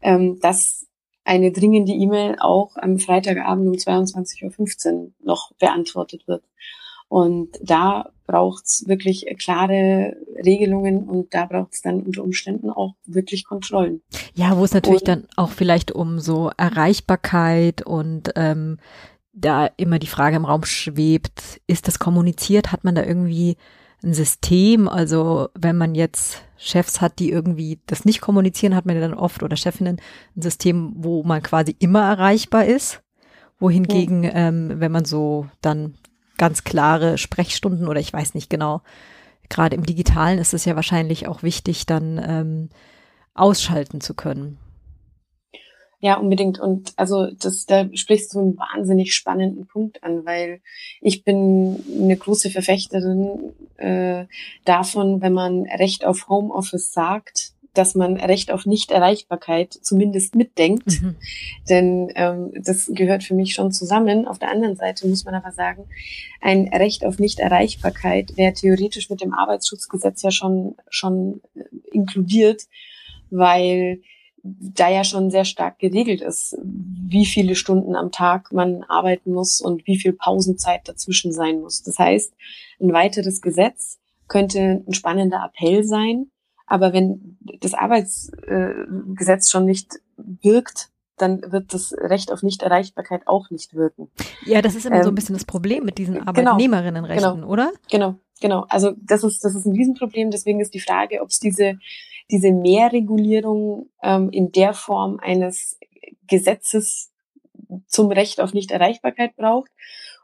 ähm, dass eine dringende E-Mail auch am Freitagabend um 22.15 Uhr noch beantwortet wird. Und da braucht's wirklich klare Regelungen und da braucht's dann unter Umständen auch wirklich Kontrollen. Ja, wo es natürlich und, dann auch vielleicht um so Erreichbarkeit und ähm, da immer die Frage im Raum schwebt, ist das kommuniziert? Hat man da irgendwie ein System? Also wenn man jetzt Chefs hat, die irgendwie das nicht kommunizieren, hat man ja dann oft oder Chefinnen ein System, wo man quasi immer erreichbar ist. Wohingegen, ja. ähm, wenn man so dann ganz klare Sprechstunden oder ich weiß nicht genau. Gerade im Digitalen ist es ja wahrscheinlich auch wichtig, dann ähm, ausschalten zu können. Ja, unbedingt. Und also das, da sprichst du einen wahnsinnig spannenden Punkt an, weil ich bin eine große Verfechterin äh, davon, wenn man Recht auf Homeoffice sagt, dass man Recht auf Nichterreichbarkeit zumindest mitdenkt. Mhm. Denn ähm, das gehört für mich schon zusammen. Auf der anderen Seite muss man aber sagen, ein Recht auf Nichterreichbarkeit wäre theoretisch mit dem Arbeitsschutzgesetz ja schon, schon äh, inkludiert, weil da ja schon sehr stark geregelt ist, wie viele Stunden am Tag man arbeiten muss und wie viel Pausenzeit dazwischen sein muss. Das heißt, ein weiteres Gesetz könnte ein spannender Appell sein, aber wenn das Arbeitsgesetz schon nicht wirkt, dann wird das Recht auf Nichterreichbarkeit auch nicht wirken. Ja, das ist immer ähm, so ein ähm, bisschen das Problem mit diesen genau. Arbeitnehmerinnenrechten, genau, oder? Genau, genau. Also das ist das ist ein Riesenproblem. Deswegen ist die Frage, ob es diese diese Mehrregulierung ähm, in der Form eines Gesetzes zum Recht auf Nichterreichbarkeit braucht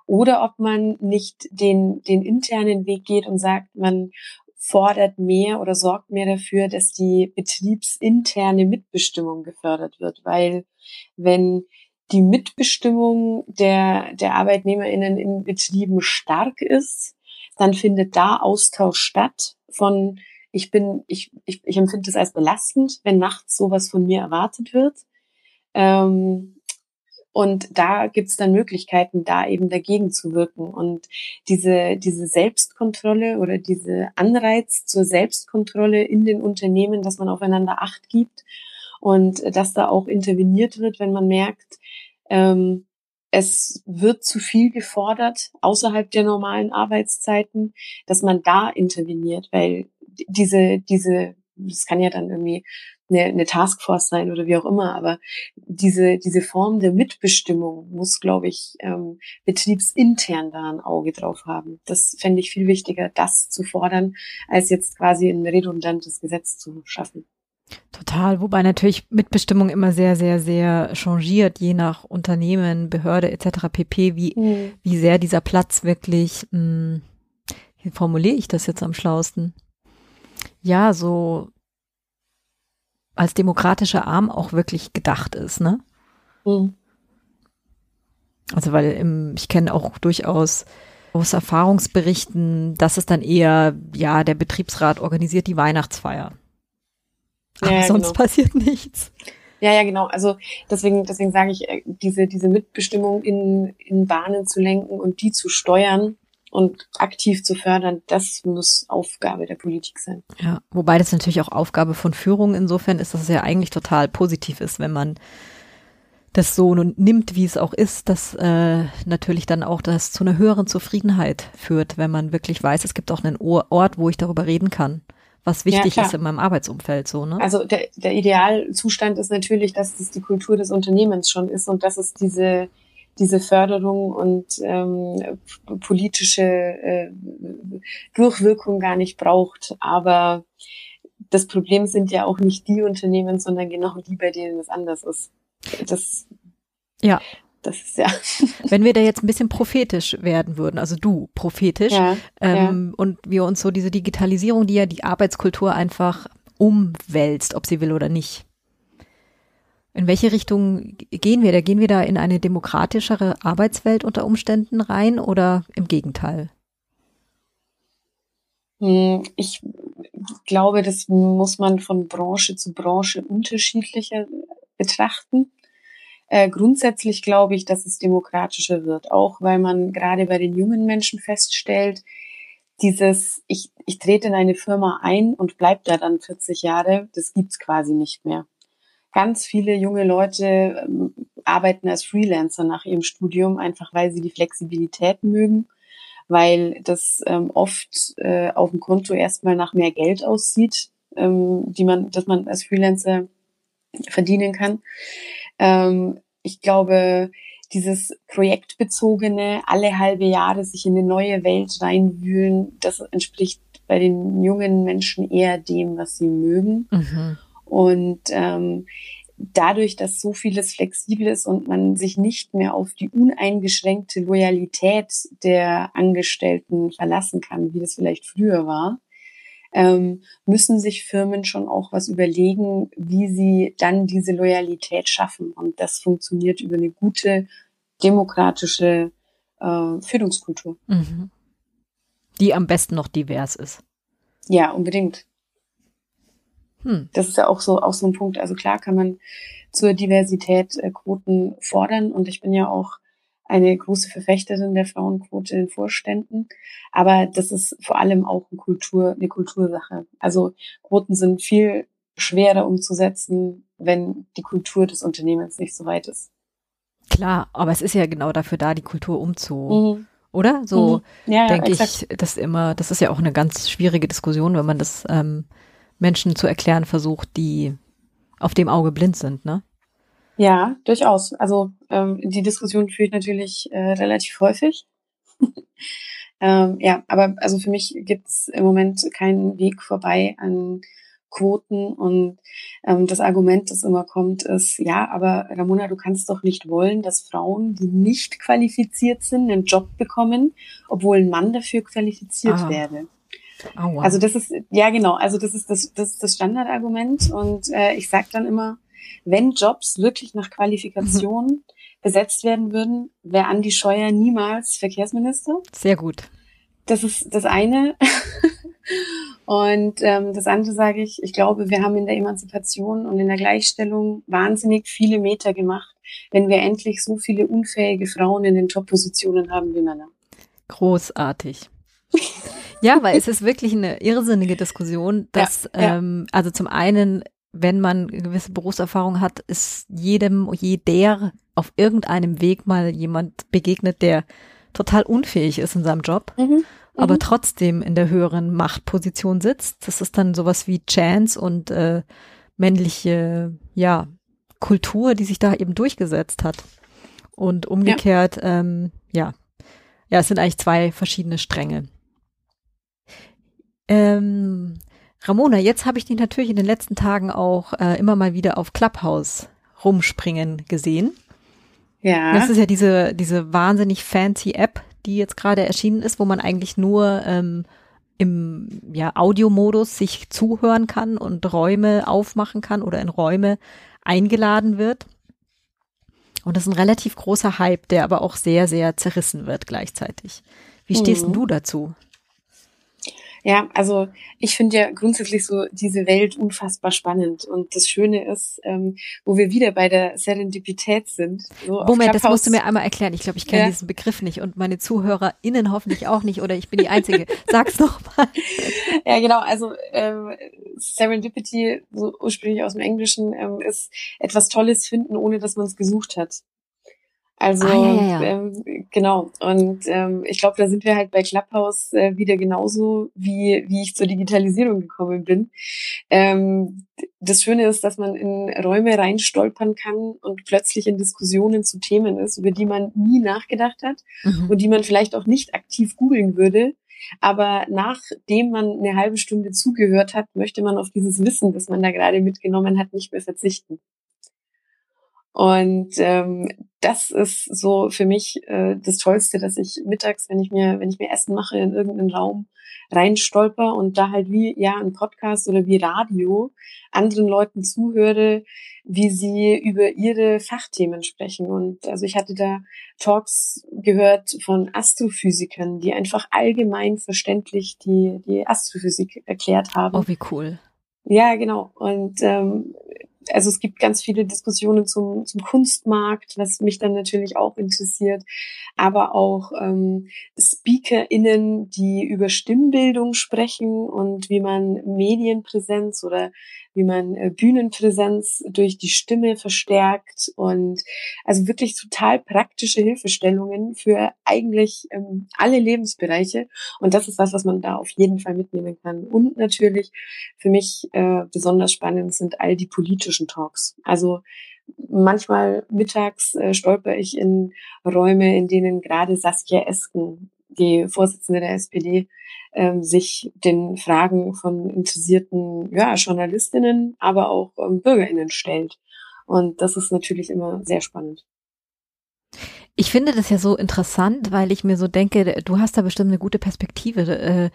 oder ob man nicht den den internen Weg geht und sagt, man fordert mehr oder sorgt mehr dafür, dass die betriebsinterne Mitbestimmung gefördert wird, weil wenn die Mitbestimmung der, der ArbeitnehmerInnen in Betrieben stark ist, dann findet da Austausch statt von ich bin, ich, ich, ich empfinde es als belastend, wenn nachts sowas von mir erwartet wird. Ähm, und da gibt's dann Möglichkeiten, da eben dagegen zu wirken. Und diese, diese Selbstkontrolle oder diese Anreiz zur Selbstkontrolle in den Unternehmen, dass man aufeinander Acht gibt und dass da auch interveniert wird, wenn man merkt, ähm, es wird zu viel gefordert außerhalb der normalen Arbeitszeiten, dass man da interveniert, weil diese, diese, das kann ja dann irgendwie eine, eine Taskforce sein oder wie auch immer, aber diese, diese Form der Mitbestimmung muss, glaube ich, ähm, betriebsintern da ein Auge drauf haben. Das fände ich viel wichtiger, das zu fordern, als jetzt quasi ein redundantes Gesetz zu schaffen. Total, wobei natürlich Mitbestimmung immer sehr, sehr, sehr changiert, je nach Unternehmen, Behörde etc. pp, wie, mhm. wie sehr dieser Platz wirklich, mh, hm, wie formuliere ich das jetzt am schlausten? Ja, so als demokratischer Arm auch wirklich gedacht ist, ne? Mhm. Also weil im, ich kenne auch durchaus aus Erfahrungsberichten, dass es dann eher, ja, der Betriebsrat organisiert die Weihnachtsfeier. Aber ja, sonst genau. passiert nichts. Ja, ja, genau. Also deswegen, deswegen sage ich, äh, diese, diese Mitbestimmung in, in Bahnen zu lenken und die zu steuern, und aktiv zu fördern, das muss Aufgabe der Politik sein. Ja, wobei das natürlich auch Aufgabe von Führung insofern ist, dass es ja eigentlich total positiv ist, wenn man das so nimmt, wie es auch ist, dass äh, natürlich dann auch das zu einer höheren Zufriedenheit führt, wenn man wirklich weiß, es gibt auch einen Ort, wo ich darüber reden kann, was wichtig ja, ist in meinem Arbeitsumfeld so. Ne? Also der, der Idealzustand ist natürlich, dass es die Kultur des Unternehmens schon ist und dass es diese diese Förderung und ähm, politische äh, Durchwirkung gar nicht braucht. Aber das Problem sind ja auch nicht die Unternehmen, sondern genau die, bei denen es anders ist. Das, ja. Das ist ja. Wenn wir da jetzt ein bisschen prophetisch werden würden, also du prophetisch, ja, ähm, ja. und wir uns so diese Digitalisierung, die ja die Arbeitskultur einfach umwälzt, ob sie will oder nicht. In welche Richtung gehen wir? Da gehen wir da in eine demokratischere Arbeitswelt unter Umständen rein oder im Gegenteil? Hm, ich glaube, das muss man von Branche zu Branche unterschiedlicher betrachten. Äh, grundsätzlich glaube ich, dass es demokratischer wird, auch weil man gerade bei den jungen Menschen feststellt, dieses, ich, ich trete in eine Firma ein und bleib da dann 40 Jahre, das gibt's quasi nicht mehr. Ganz viele junge Leute ähm, arbeiten als Freelancer nach ihrem Studium, einfach weil sie die Flexibilität mögen, weil das ähm, oft äh, auf dem Konto erstmal nach mehr Geld aussieht, ähm, die man, dass man als Freelancer verdienen kann. Ähm, ich glaube, dieses projektbezogene, alle halbe Jahre sich in eine neue Welt reinwühlen, das entspricht bei den jungen Menschen eher dem, was sie mögen. Mhm. Und ähm, dadurch, dass so vieles flexibel ist und man sich nicht mehr auf die uneingeschränkte Loyalität der Angestellten verlassen kann, wie das vielleicht früher war, ähm, müssen sich Firmen schon auch was überlegen, wie sie dann diese Loyalität schaffen. Und das funktioniert über eine gute demokratische äh, Führungskultur. Mhm. Die am besten noch divers ist. Ja, unbedingt. Hm. Das ist ja auch so, auch so ein Punkt. Also klar kann man zur Diversität äh, Quoten fordern und ich bin ja auch eine große Verfechterin der Frauenquote in Vorständen. Aber das ist vor allem auch eine, Kultur, eine Kultursache. Also Quoten sind viel schwerer umzusetzen, wenn die Kultur des Unternehmens nicht so weit ist. Klar, aber es ist ja genau dafür da, die Kultur umzu. Mhm. Oder? So mhm. ja, denke ich, das immer, das ist ja auch eine ganz schwierige Diskussion, wenn man das ähm, Menschen zu erklären versucht, die auf dem Auge blind sind, ne? Ja, durchaus. Also ähm, die Diskussion führe ich natürlich äh, relativ häufig. ähm, ja, aber also für mich gibt's im Moment keinen Weg vorbei an Quoten und ähm, das Argument, das immer kommt, ist, ja, aber Ramona, du kannst doch nicht wollen, dass Frauen, die nicht qualifiziert sind, einen Job bekommen, obwohl ein Mann dafür qualifiziert ah. werde. Aua. Also das ist, ja genau, also das ist das, das, ist das Standardargument und äh, ich sage dann immer, wenn Jobs wirklich nach Qualifikation mhm. besetzt werden würden, wäre Andi Scheuer niemals Verkehrsminister. Sehr gut. Das ist das eine. und ähm, das andere sage ich, ich glaube, wir haben in der Emanzipation und in der Gleichstellung wahnsinnig viele Meter gemacht, wenn wir endlich so viele unfähige Frauen in den Top-Positionen haben wie Männer. Großartig. ja, weil es ist wirklich eine irrsinnige Diskussion, dass, ja, ja. Ähm, also zum einen wenn man gewisse Berufserfahrung hat, ist jedem, jeder auf irgendeinem Weg mal jemand begegnet, der total unfähig ist in seinem Job, mhm. aber mhm. trotzdem in der höheren Machtposition sitzt. Das ist dann sowas wie Chance und äh, männliche, ja, Kultur, die sich da eben durchgesetzt hat. Und umgekehrt, ja. Ähm, ja, ja, es sind eigentlich zwei verschiedene Stränge. Ähm, Ramona, jetzt habe ich dich natürlich in den letzten Tagen auch äh, immer mal wieder auf Clubhouse rumspringen gesehen. Ja. Das ist ja diese, diese wahnsinnig fancy App, die jetzt gerade erschienen ist, wo man eigentlich nur ähm, im ja, Audiomodus sich zuhören kann und Räume aufmachen kann oder in Räume eingeladen wird. Und das ist ein relativ großer Hype, der aber auch sehr, sehr zerrissen wird gleichzeitig. Wie stehst mhm. du dazu? Ja, also ich finde ja grundsätzlich so diese Welt unfassbar spannend. Und das Schöne ist, ähm, wo wir wieder bei der Serendipität sind. So Moment, das musst du mir einmal erklären. Ich glaube, ich kenne ja. diesen Begriff nicht und meine ZuhörerInnen hoffentlich auch nicht oder ich bin die Einzige. Sag's noch mal. Ja, genau. Also ähm, Serendipity, so ursprünglich aus dem Englischen, ähm, ist etwas Tolles finden, ohne dass man es gesucht hat. Also ah, ja, ja. Ähm, genau. Und ähm, ich glaube, da sind wir halt bei Clubhouse äh, wieder genauso, wie, wie ich zur Digitalisierung gekommen bin. Ähm, das Schöne ist, dass man in Räume reinstolpern kann und plötzlich in Diskussionen zu Themen ist, über die man nie nachgedacht hat mhm. und die man vielleicht auch nicht aktiv googeln würde. Aber nachdem man eine halbe Stunde zugehört hat, möchte man auf dieses Wissen, das man da gerade mitgenommen hat, nicht mehr verzichten. Und ähm, das ist so für mich äh, das Tollste, dass ich mittags, wenn ich mir, wenn ich mir Essen mache, in irgendeinen Raum reinstolper und da halt wie ja ein Podcast oder wie Radio anderen Leuten zuhöre, wie sie über ihre Fachthemen sprechen. Und also ich hatte da Talks gehört von Astrophysikern, die einfach allgemein verständlich die, die Astrophysik erklärt haben. Oh, wie cool. Ja, genau. Und ähm, also es gibt ganz viele Diskussionen zum, zum Kunstmarkt, was mich dann natürlich auch interessiert, aber auch ähm, SpeakerInnen, die über Stimmbildung sprechen und wie man Medienpräsenz oder wie man äh, Bühnenpräsenz durch die Stimme verstärkt und also wirklich total praktische Hilfestellungen für eigentlich ähm, alle Lebensbereiche. Und das ist was, was man da auf jeden Fall mitnehmen kann. Und natürlich für mich äh, besonders spannend sind all die politischen Talks. Also manchmal mittags äh, stolper ich in Räume, in denen gerade Saskia Esken, die Vorsitzende der SPD, ähm, sich den Fragen von interessierten ja, Journalistinnen, aber auch ähm, Bürgerinnen stellt. Und das ist natürlich immer sehr spannend. Ich finde das ja so interessant, weil ich mir so denke, du hast da bestimmt eine gute Perspektive äh,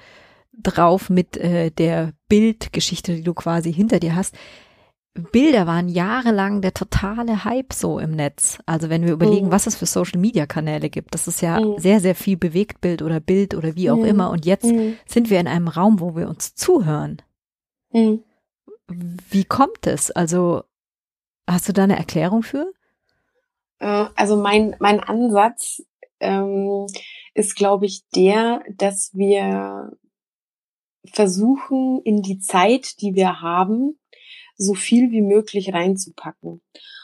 drauf mit äh, der Bildgeschichte, die du quasi hinter dir hast. Bilder waren jahrelang der totale Hype so im Netz. Also wenn wir überlegen, mhm. was es für Social Media Kanäle gibt, das ist ja mhm. sehr, sehr viel Bewegtbild oder Bild oder wie auch mhm. immer. Und jetzt mhm. sind wir in einem Raum, wo wir uns zuhören. Mhm. Wie kommt es? Also hast du da eine Erklärung für? Äh, also mein, mein Ansatz ähm, ist, glaube ich, der, dass wir versuchen, in die Zeit, die wir haben, so viel wie möglich reinzupacken.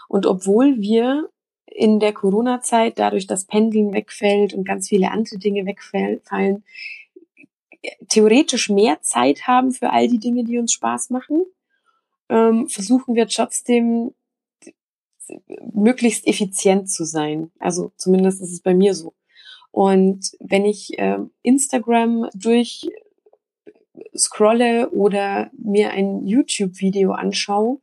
Und obwohl wir in der Corona-Zeit, dadurch, dass Pendeln wegfällt und ganz viele andere Dinge wegfallen, theoretisch mehr Zeit haben für all die Dinge, die uns Spaß machen, ähm, versuchen wir trotzdem möglichst effizient zu sein. Also zumindest ist es bei mir so. Und wenn ich äh, Instagram durch scrolle oder mir ein YouTube-Video anschaue,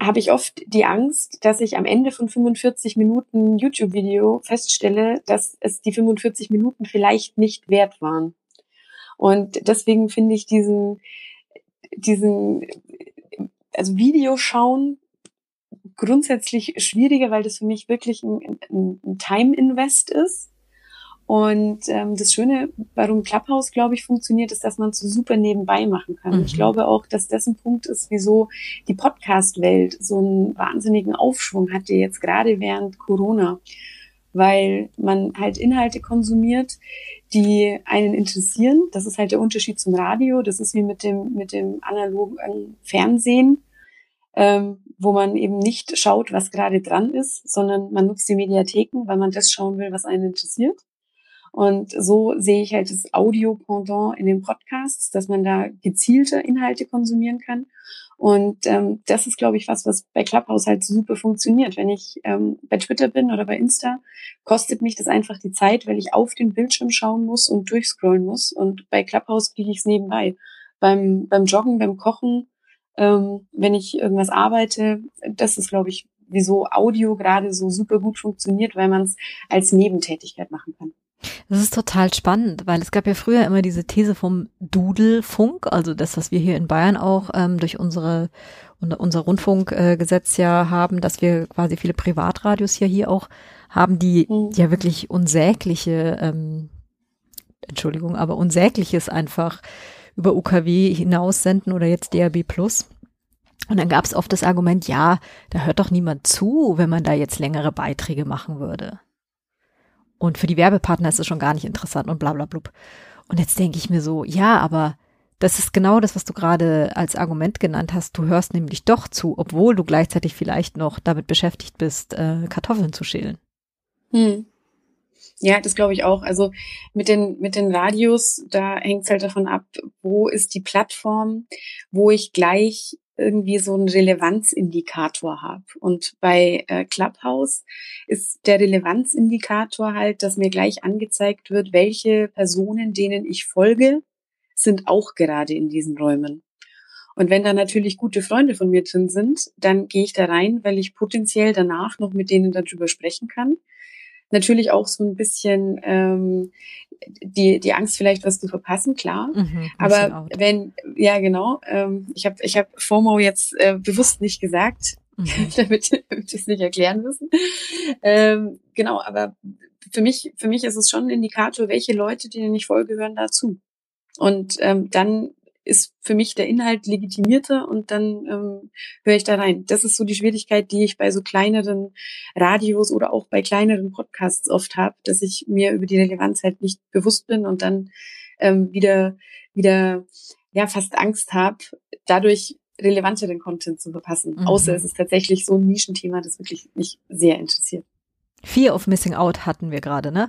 habe ich oft die Angst, dass ich am Ende von 45 Minuten YouTube-Video feststelle, dass es die 45 Minuten vielleicht nicht wert waren. Und deswegen finde ich diesen, diesen, also Video schauen grundsätzlich schwieriger, weil das für mich wirklich ein, ein, ein Time-Invest ist. Und ähm, das Schöne, warum Clubhouse, glaube ich, funktioniert, ist, dass man es so super nebenbei machen kann. Mhm. Ich glaube auch, dass das ein Punkt ist, wieso die Podcast-Welt so einen wahnsinnigen Aufschwung hatte, jetzt gerade während Corona. Weil man halt Inhalte konsumiert, die einen interessieren. Das ist halt der Unterschied zum Radio. Das ist wie mit dem, mit dem analogen Fernsehen, ähm, wo man eben nicht schaut, was gerade dran ist, sondern man nutzt die Mediatheken, weil man das schauen will, was einen interessiert. Und so sehe ich halt das Audio-Pendant in den Podcasts, dass man da gezielte Inhalte konsumieren kann. Und ähm, das ist, glaube ich, was, was bei Clubhouse halt super funktioniert. Wenn ich ähm, bei Twitter bin oder bei Insta, kostet mich das einfach die Zeit, weil ich auf den Bildschirm schauen muss und durchscrollen muss. Und bei Clubhouse kriege ich es nebenbei. Beim, beim Joggen, beim Kochen, ähm, wenn ich irgendwas arbeite, das ist, glaube ich, wieso Audio gerade so super gut funktioniert, weil man es als Nebentätigkeit machen kann. Das ist total spannend, weil es gab ja früher immer diese These vom Dudelfunk, also das, was wir hier in Bayern auch ähm, durch unsere unser Rundfunkgesetz äh, ja haben, dass wir quasi viele Privatradios ja hier auch haben, die mhm. ja wirklich unsägliche ähm, Entschuldigung, aber Unsägliches einfach über UKW hinaus senden oder jetzt DRB Plus. Und dann gab es oft das Argument, ja, da hört doch niemand zu, wenn man da jetzt längere Beiträge machen würde. Und für die Werbepartner ist es schon gar nicht interessant und bla bla blub. Und jetzt denke ich mir so, ja, aber das ist genau das, was du gerade als Argument genannt hast. Du hörst nämlich doch zu, obwohl du gleichzeitig vielleicht noch damit beschäftigt bist, äh, Kartoffeln zu schälen. Hm. Ja, das glaube ich auch. Also mit den, mit den Radios, da hängt es halt davon ab, wo ist die Plattform, wo ich gleich irgendwie so einen Relevanzindikator habe. Und bei äh, Clubhouse ist der Relevanzindikator halt, dass mir gleich angezeigt wird, welche Personen, denen ich folge, sind auch gerade in diesen Räumen. Und wenn da natürlich gute Freunde von mir drin sind, dann gehe ich da rein, weil ich potenziell danach noch mit denen darüber sprechen kann natürlich auch so ein bisschen ähm, die, die Angst vielleicht was zu verpassen, klar. Mhm, Aber wenn, ja genau, ähm, ich habe ich hab FOMO jetzt äh, bewusst nicht gesagt, mhm. damit, damit wir es nicht erklären müssen. Ähm, genau, aber für mich, für mich ist es schon ein Indikator, welche Leute, denen ich folge, gehören dazu. Und ähm, dann ist für mich der Inhalt legitimierter und dann ähm, höre ich da rein. Das ist so die Schwierigkeit, die ich bei so kleineren Radios oder auch bei kleineren Podcasts oft habe, dass ich mir über die Relevanz halt nicht bewusst bin und dann ähm, wieder wieder ja fast Angst habe, dadurch relevanteren Content zu verpassen. Mhm. Außer es ist tatsächlich so ein Nischenthema, das wirklich mich sehr interessiert. Fear of Missing Out hatten wir gerade, ne?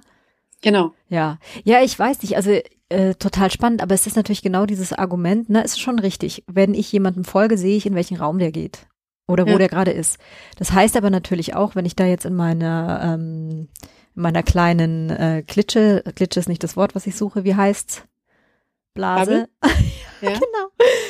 Genau. Ja. Ja, ich weiß nicht. Also äh, total spannend, aber es ist natürlich genau dieses Argument, ne, ist schon richtig. Wenn ich jemandem folge, sehe ich, in welchen Raum der geht. Oder wo ja. der gerade ist. Das heißt aber natürlich auch, wenn ich da jetzt in meiner, ähm, in meiner kleinen äh, Klitsche, Klitsche ist nicht das Wort, was ich suche, wie heißt's? Blase. ja, genau.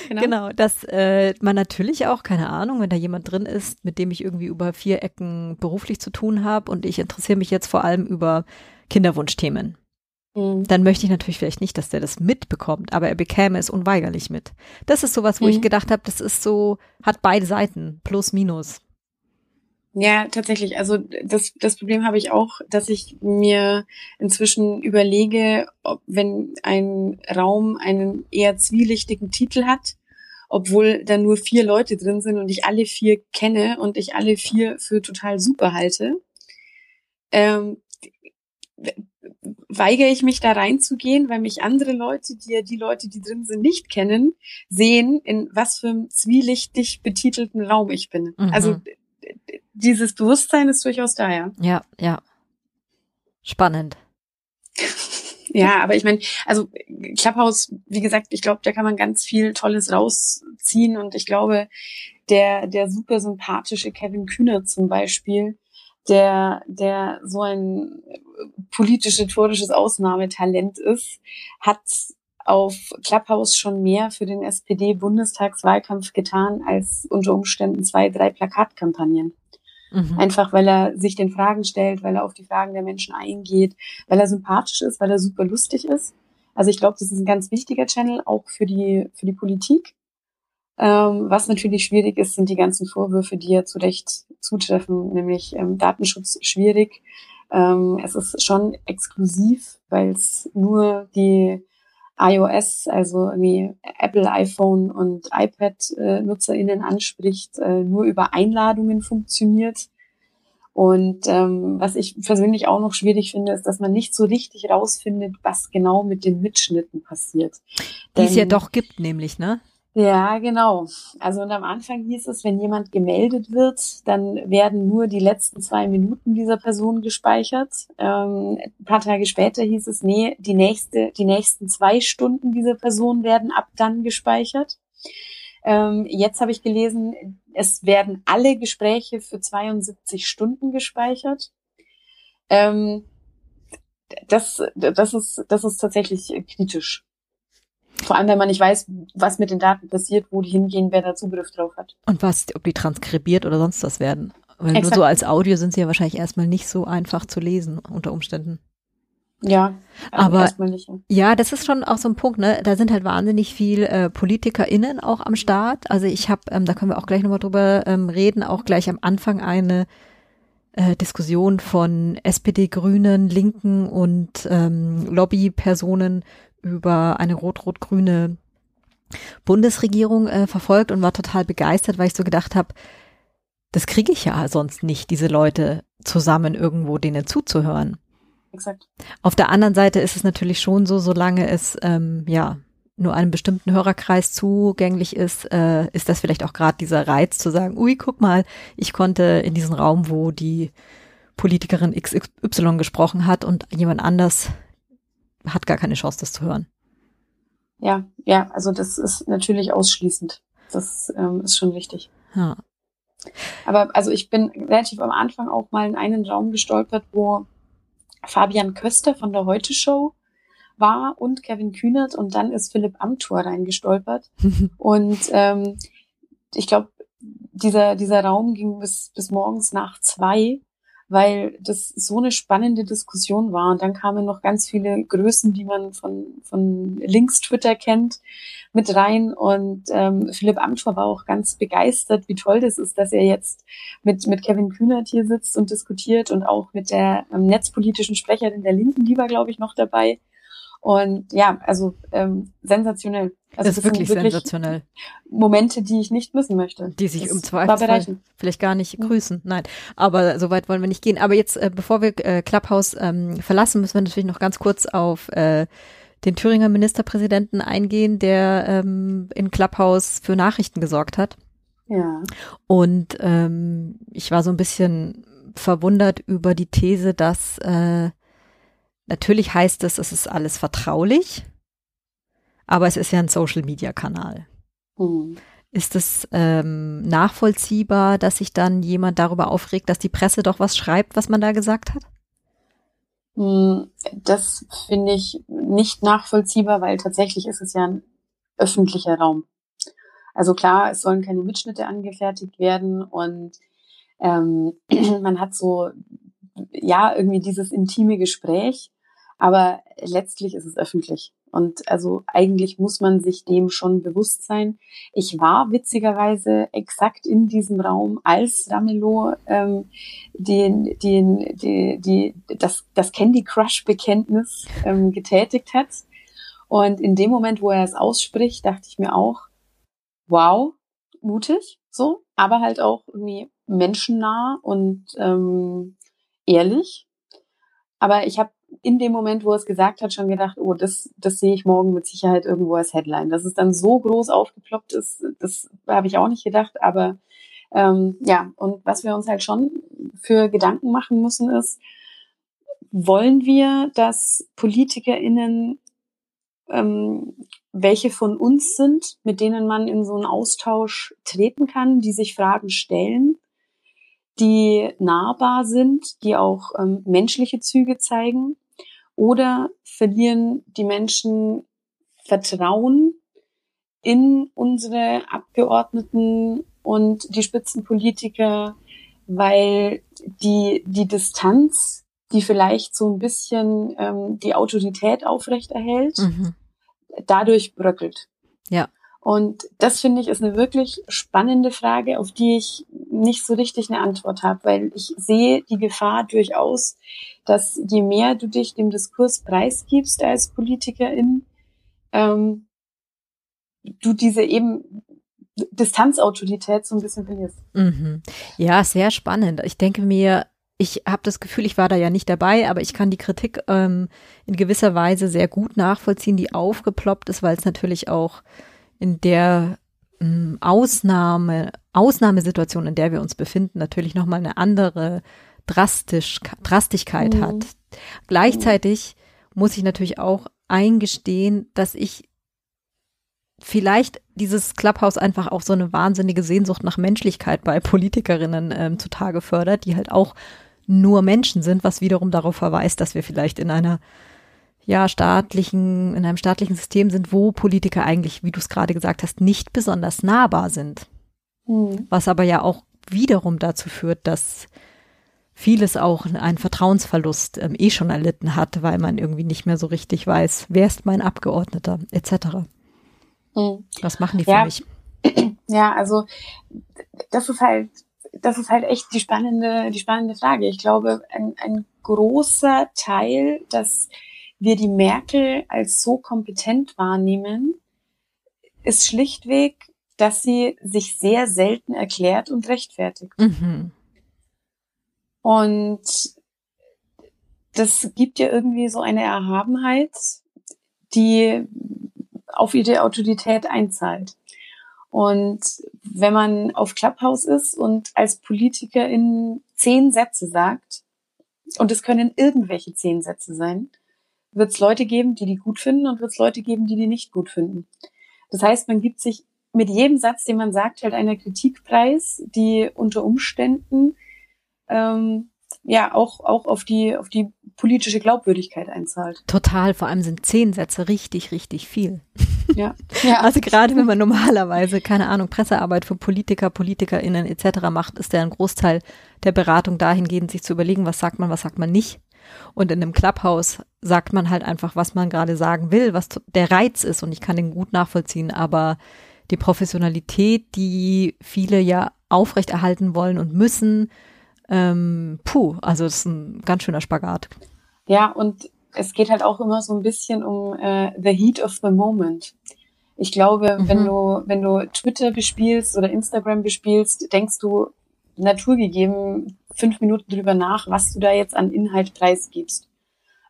genau. Genau, dass äh, man natürlich auch, keine Ahnung, wenn da jemand drin ist, mit dem ich irgendwie über vier Ecken beruflich zu tun habe und ich interessiere mich jetzt vor allem über Kinderwunschthemen Mhm. dann möchte ich natürlich vielleicht nicht, dass der das mitbekommt, aber er bekäme es unweigerlich mit. Das ist sowas, wo mhm. ich gedacht habe, das ist so, hat beide Seiten, plus, minus. Ja, tatsächlich. Also das, das Problem habe ich auch, dass ich mir inzwischen überlege, ob wenn ein Raum einen eher zwielichtigen Titel hat, obwohl da nur vier Leute drin sind und ich alle vier kenne und ich alle vier für total super halte, ähm, weigere ich mich da reinzugehen, weil mich andere Leute, die ja die Leute, die drin sind, nicht kennen, sehen, in was für einem zwielichtig betitelten Raum ich bin. Mhm. Also dieses Bewusstsein ist durchaus da, ja. Ja, ja. Spannend. Ja, aber ich meine, also Clubhouse, wie gesagt, ich glaube, da kann man ganz viel Tolles rausziehen und ich glaube, der, der super sympathische Kevin Kühner zum Beispiel, der, der so ein politisch-rhetorisches Ausnahmetalent ist, hat auf Clubhouse schon mehr für den SPD-Bundestagswahlkampf getan als unter Umständen zwei, drei Plakatkampagnen. Mhm. Einfach weil er sich den Fragen stellt, weil er auf die Fragen der Menschen eingeht, weil er sympathisch ist, weil er super lustig ist. Also ich glaube, das ist ein ganz wichtiger Channel auch für die, für die Politik. Ähm, was natürlich schwierig ist, sind die ganzen Vorwürfe, die ja zu Recht zutreffen, nämlich ähm, Datenschutz schwierig. Ähm, es ist schon exklusiv, weil es nur die iOS, also wie Apple, iPhone und iPad-NutzerInnen äh, anspricht, äh, nur über Einladungen funktioniert. Und ähm, was ich persönlich auch noch schwierig finde, ist, dass man nicht so richtig rausfindet, was genau mit den Mitschnitten passiert. Die es ja doch gibt, nämlich, ne? Ja, genau. Also und am Anfang hieß es, wenn jemand gemeldet wird, dann werden nur die letzten zwei Minuten dieser Person gespeichert. Ähm, ein paar Tage später hieß es, nee, die nächste, die nächsten zwei Stunden dieser Person werden ab dann gespeichert. Ähm, jetzt habe ich gelesen, es werden alle Gespräche für 72 Stunden gespeichert. Ähm, das, das ist, das ist tatsächlich kritisch. Vor allem, wenn man nicht weiß, was mit den Daten passiert, wo die hingehen, wer da Zugriff drauf hat. Und was, ob die transkribiert oder sonst was werden. Weil Exakt. nur so als Audio sind sie ja wahrscheinlich erstmal nicht so einfach zu lesen unter Umständen. Ja, also aber nicht, ja. ja. das ist schon auch so ein Punkt, ne? Da sind halt wahnsinnig viel äh, PolitikerInnen auch am Start. Also ich habe, ähm, da können wir auch gleich nochmal drüber ähm, reden, auch gleich am Anfang eine äh, Diskussion von SPD, Grünen, Linken und ähm, Lobbypersonen über eine rot-rot-grüne Bundesregierung äh, verfolgt und war total begeistert, weil ich so gedacht habe, das kriege ich ja sonst nicht, diese Leute zusammen irgendwo denen zuzuhören. Exakt. Auf der anderen Seite ist es natürlich schon so, solange es ähm, ja nur einem bestimmten Hörerkreis zugänglich ist, äh, ist das vielleicht auch gerade dieser Reiz zu sagen, ui, guck mal, ich konnte in diesen Raum, wo die Politikerin XY gesprochen hat und jemand anders hat gar keine Chance, das zu hören. Ja, ja, also das ist natürlich ausschließend. Das ähm, ist schon wichtig. Ja. Aber also ich bin relativ am Anfang auch mal in einen Raum gestolpert, wo Fabian Köster von der Heute Show war und Kevin Kühnert und dann ist Philipp Amthor reingestolpert. und ähm, ich glaube, dieser, dieser Raum ging bis, bis morgens nach zwei, weil das so eine spannende Diskussion war. Und dann kamen noch ganz viele Größen, die man von, von links Twitter kennt, mit rein. Und ähm, Philipp Amthor war auch ganz begeistert, wie toll das ist, dass er jetzt mit, mit Kevin Kühnert hier sitzt und diskutiert und auch mit der ähm, netzpolitischen Sprecherin der Linken, die war, glaube ich, noch dabei. Und ja, also ähm, sensationell. Also das ist wirklich, wirklich, sensationell. Momente, die ich nicht missen möchte. Die sich das im Zweifelsfall vielleicht gar nicht grüßen. Nein, aber so weit wollen wir nicht gehen. Aber jetzt, äh, bevor wir äh, Clubhouse ähm, verlassen, müssen wir natürlich noch ganz kurz auf äh, den Thüringer Ministerpräsidenten eingehen, der ähm, in Clubhouse für Nachrichten gesorgt hat. Ja. Und ähm, ich war so ein bisschen verwundert über die These, dass äh, Natürlich heißt es, es ist alles vertraulich, aber es ist ja ein Social-Media-Kanal. Mhm. Ist es ähm, nachvollziehbar, dass sich dann jemand darüber aufregt, dass die Presse doch was schreibt, was man da gesagt hat? Hm, das finde ich nicht nachvollziehbar, weil tatsächlich ist es ja ein öffentlicher Raum. Also klar, es sollen keine Mitschnitte angefertigt werden und ähm, man hat so ja irgendwie dieses intime Gespräch, aber letztlich ist es öffentlich. Und also eigentlich muss man sich dem schon bewusst sein. Ich war witzigerweise exakt in diesem Raum, als Ramelow ähm, den, den, die, die, das, das Candy Crush-Bekenntnis ähm, getätigt hat. Und in dem Moment, wo er es ausspricht, dachte ich mir auch, wow, mutig, so, aber halt auch irgendwie menschennah und ähm, ehrlich. Aber ich habe in dem Moment, wo er es gesagt hat, schon gedacht, oh, das, das sehe ich morgen mit Sicherheit irgendwo als Headline. Dass es dann so groß aufgeploppt ist, das habe ich auch nicht gedacht. Aber ähm, ja, und was wir uns halt schon für Gedanken machen müssen, ist, wollen wir, dass PolitikerInnen ähm, welche von uns sind, mit denen man in so einen Austausch treten kann, die sich Fragen stellen, die nahbar sind, die auch ähm, menschliche Züge zeigen oder verlieren die Menschen Vertrauen in unsere Abgeordneten und die Spitzenpolitiker, weil die, die Distanz, die vielleicht so ein bisschen ähm, die Autorität aufrechterhält, mhm. dadurch bröckelt. Ja. Und das finde ich ist eine wirklich spannende Frage, auf die ich nicht so richtig eine Antwort habe, weil ich sehe die Gefahr durchaus, dass je mehr du dich dem Diskurs preisgibst als Politikerin, ähm, du diese eben Distanzautorität so ein bisschen verlierst. Mhm. Ja, sehr spannend. Ich denke mir, ich habe das Gefühl, ich war da ja nicht dabei, aber ich kann die Kritik ähm, in gewisser Weise sehr gut nachvollziehen, die aufgeploppt ist, weil es natürlich auch in der ähm, Ausnahme, Ausnahmesituation, in der wir uns befinden, natürlich nochmal eine andere Drastisch, Drastigkeit mhm. hat. Gleichzeitig muss ich natürlich auch eingestehen, dass ich vielleicht dieses Clubhouse einfach auch so eine wahnsinnige Sehnsucht nach Menschlichkeit bei Politikerinnen ähm, zutage fördert, die halt auch nur Menschen sind, was wiederum darauf verweist, dass wir vielleicht in einer ja, staatlichen, in einem staatlichen System sind, wo Politiker eigentlich, wie du es gerade gesagt hast, nicht besonders nahbar sind. Mhm. Was aber ja auch wiederum dazu führt, dass vieles auch einen Vertrauensverlust ähm, eh schon erlitten hat, weil man irgendwie nicht mehr so richtig weiß, wer ist mein Abgeordneter, etc. Mhm. Was machen die für ja. mich? Ja, also das ist halt das ist halt echt die spannende, die spannende Frage. Ich glaube, ein, ein großer Teil, dass wir die Merkel als so kompetent wahrnehmen, ist schlichtweg, dass sie sich sehr selten erklärt und rechtfertigt. Mhm. Und das gibt ja irgendwie so eine Erhabenheit, die auf ihre Autorität einzahlt. Und wenn man auf Clubhouse ist und als Politikerin zehn Sätze sagt, und es können irgendwelche zehn Sätze sein, wird es Leute geben, die die gut finden und wird es Leute geben, die die nicht gut finden. Das heißt, man gibt sich mit jedem Satz, den man sagt, halt einer Kritikpreis, die unter Umständen ähm, ja auch auch auf die auf die politische Glaubwürdigkeit einzahlt. Total, vor allem sind zehn Sätze richtig richtig viel. Ja. ja. Also gerade wenn man normalerweise keine Ahnung Pressearbeit für Politiker, Politikerinnen etc. macht, ist der ein Großteil der Beratung dahingehend, sich zu überlegen, was sagt man, was sagt man nicht. Und in einem Clubhouse sagt man halt einfach, was man gerade sagen will, was der Reiz ist. Und ich kann den gut nachvollziehen, aber die Professionalität, die viele ja aufrechterhalten wollen und müssen, ähm, puh, also das ist ein ganz schöner Spagat. Ja, und es geht halt auch immer so ein bisschen um äh, the heat of the moment. Ich glaube, mhm. wenn du, wenn du Twitter bespielst oder Instagram bespielst, denkst du naturgegeben fünf Minuten drüber nach, was du da jetzt an Inhalt preisgibst.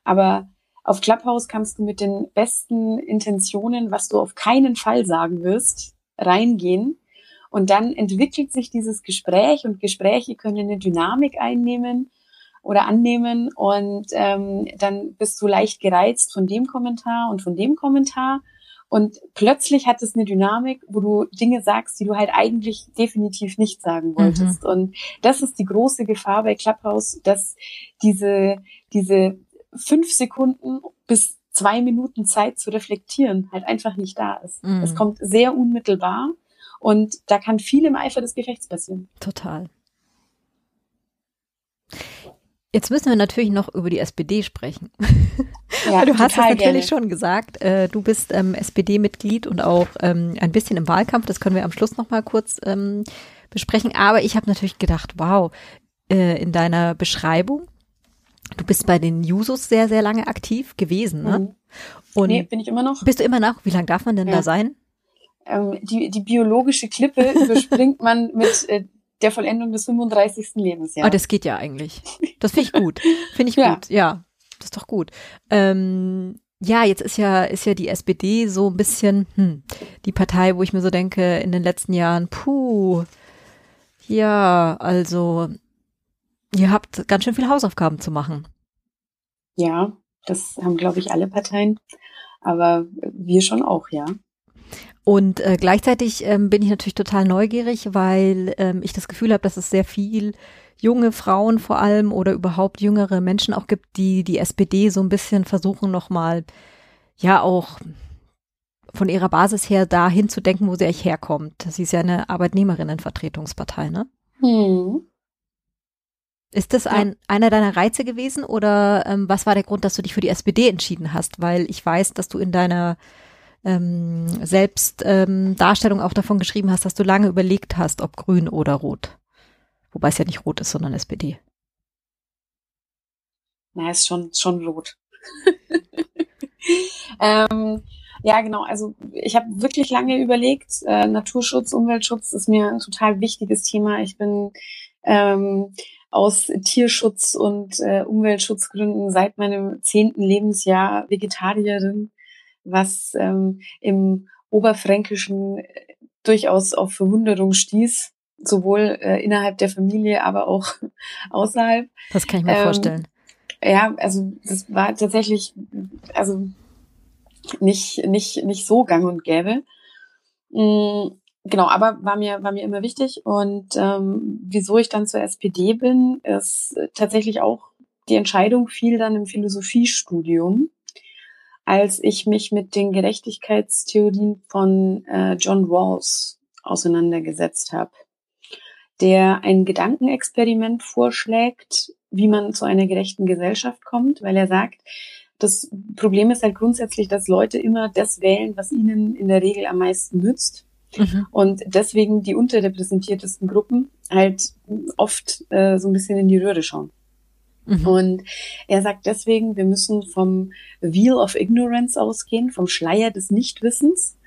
Aber auf Clubhouse kannst du mit den besten Intentionen, was du auf keinen Fall sagen wirst, reingehen. Und dann entwickelt sich dieses Gespräch und Gespräche können eine Dynamik einnehmen oder annehmen und ähm, dann bist du leicht gereizt von dem Kommentar und von dem Kommentar und plötzlich hat es eine Dynamik, wo du Dinge sagst, die du halt eigentlich definitiv nicht sagen mhm. wolltest. Mhm. Und das ist die große Gefahr bei Clubhouse, dass diese, diese fünf Sekunden bis zwei Minuten Zeit zu reflektieren halt einfach nicht da ist. Mhm. Es kommt sehr unmittelbar und da kann viel im Eifer des Gefechts passieren. Total. Jetzt müssen wir natürlich noch über die SPD sprechen. Ja, du hast es natürlich gerne. schon gesagt. Äh, du bist ähm, SPD-Mitglied und auch ähm, ein bisschen im Wahlkampf. Das können wir am Schluss noch mal kurz ähm, besprechen. Aber ich habe natürlich gedacht, wow, äh, in deiner Beschreibung, du bist bei den Jusos sehr, sehr lange aktiv gewesen. Ne? Mhm. Und nee, bin ich immer noch. Bist du immer noch? Wie lange darf man denn ja. da sein? Ähm, die, die biologische Klippe überspringt man mit äh, der Vollendung des 35. Lebensjahres. Ah, das geht ja eigentlich. Das finde ich gut. Finde ich ja. gut, ja. Das ist doch gut. Ähm, ja, jetzt ist ja, ist ja die SPD so ein bisschen hm, die Partei, wo ich mir so denke, in den letzten Jahren, puh, ja, also ihr habt ganz schön viele Hausaufgaben zu machen. Ja, das haben, glaube ich, alle Parteien, aber wir schon auch, ja. Und äh, gleichzeitig ähm, bin ich natürlich total neugierig, weil ähm, ich das Gefühl habe, dass es sehr viel junge Frauen vor allem oder überhaupt jüngere Menschen auch gibt, die die SPD so ein bisschen versuchen nochmal, ja auch von ihrer Basis her dahin zu denken, wo sie eigentlich herkommt. Sie ist ja eine Arbeitnehmerinnenvertretungspartei, ne? Hm. Ist das ein, ja. einer deiner Reize gewesen oder ähm, was war der Grund, dass du dich für die SPD entschieden hast? Weil ich weiß, dass du in deiner ähm, Selbstdarstellung ähm, auch davon geschrieben hast, dass du lange überlegt hast, ob grün oder rot. Wobei es ja nicht rot ist, sondern SPD. Na, ist schon, schon rot. ähm, ja, genau. Also ich habe wirklich lange überlegt. Äh, Naturschutz, Umweltschutz ist mir ein total wichtiges Thema. Ich bin ähm, aus Tierschutz und äh, Umweltschutzgründen seit meinem zehnten Lebensjahr Vegetarierin was ähm, im Oberfränkischen äh, durchaus auf Verwunderung stieß, sowohl äh, innerhalb der Familie, aber auch außerhalb. Das kann ich mir ähm, vorstellen. Ja, also das war tatsächlich, also nicht nicht nicht so gang und gäbe. Mhm, genau, aber war mir war mir immer wichtig und ähm, wieso ich dann zur SPD bin, ist tatsächlich auch die Entscheidung fiel dann im Philosophiestudium als ich mich mit den Gerechtigkeitstheorien von äh, John Rawls auseinandergesetzt habe, der ein Gedankenexperiment vorschlägt, wie man zu einer gerechten Gesellschaft kommt, weil er sagt, das Problem ist halt grundsätzlich, dass Leute immer das wählen, was ihnen in der Regel am meisten nützt. Mhm. Und deswegen die unterrepräsentiertesten Gruppen halt oft äh, so ein bisschen in die Röhre schauen. Mhm. Und er sagt deswegen, wir müssen vom Wheel of Ignorance ausgehen, vom Schleier des Nichtwissens.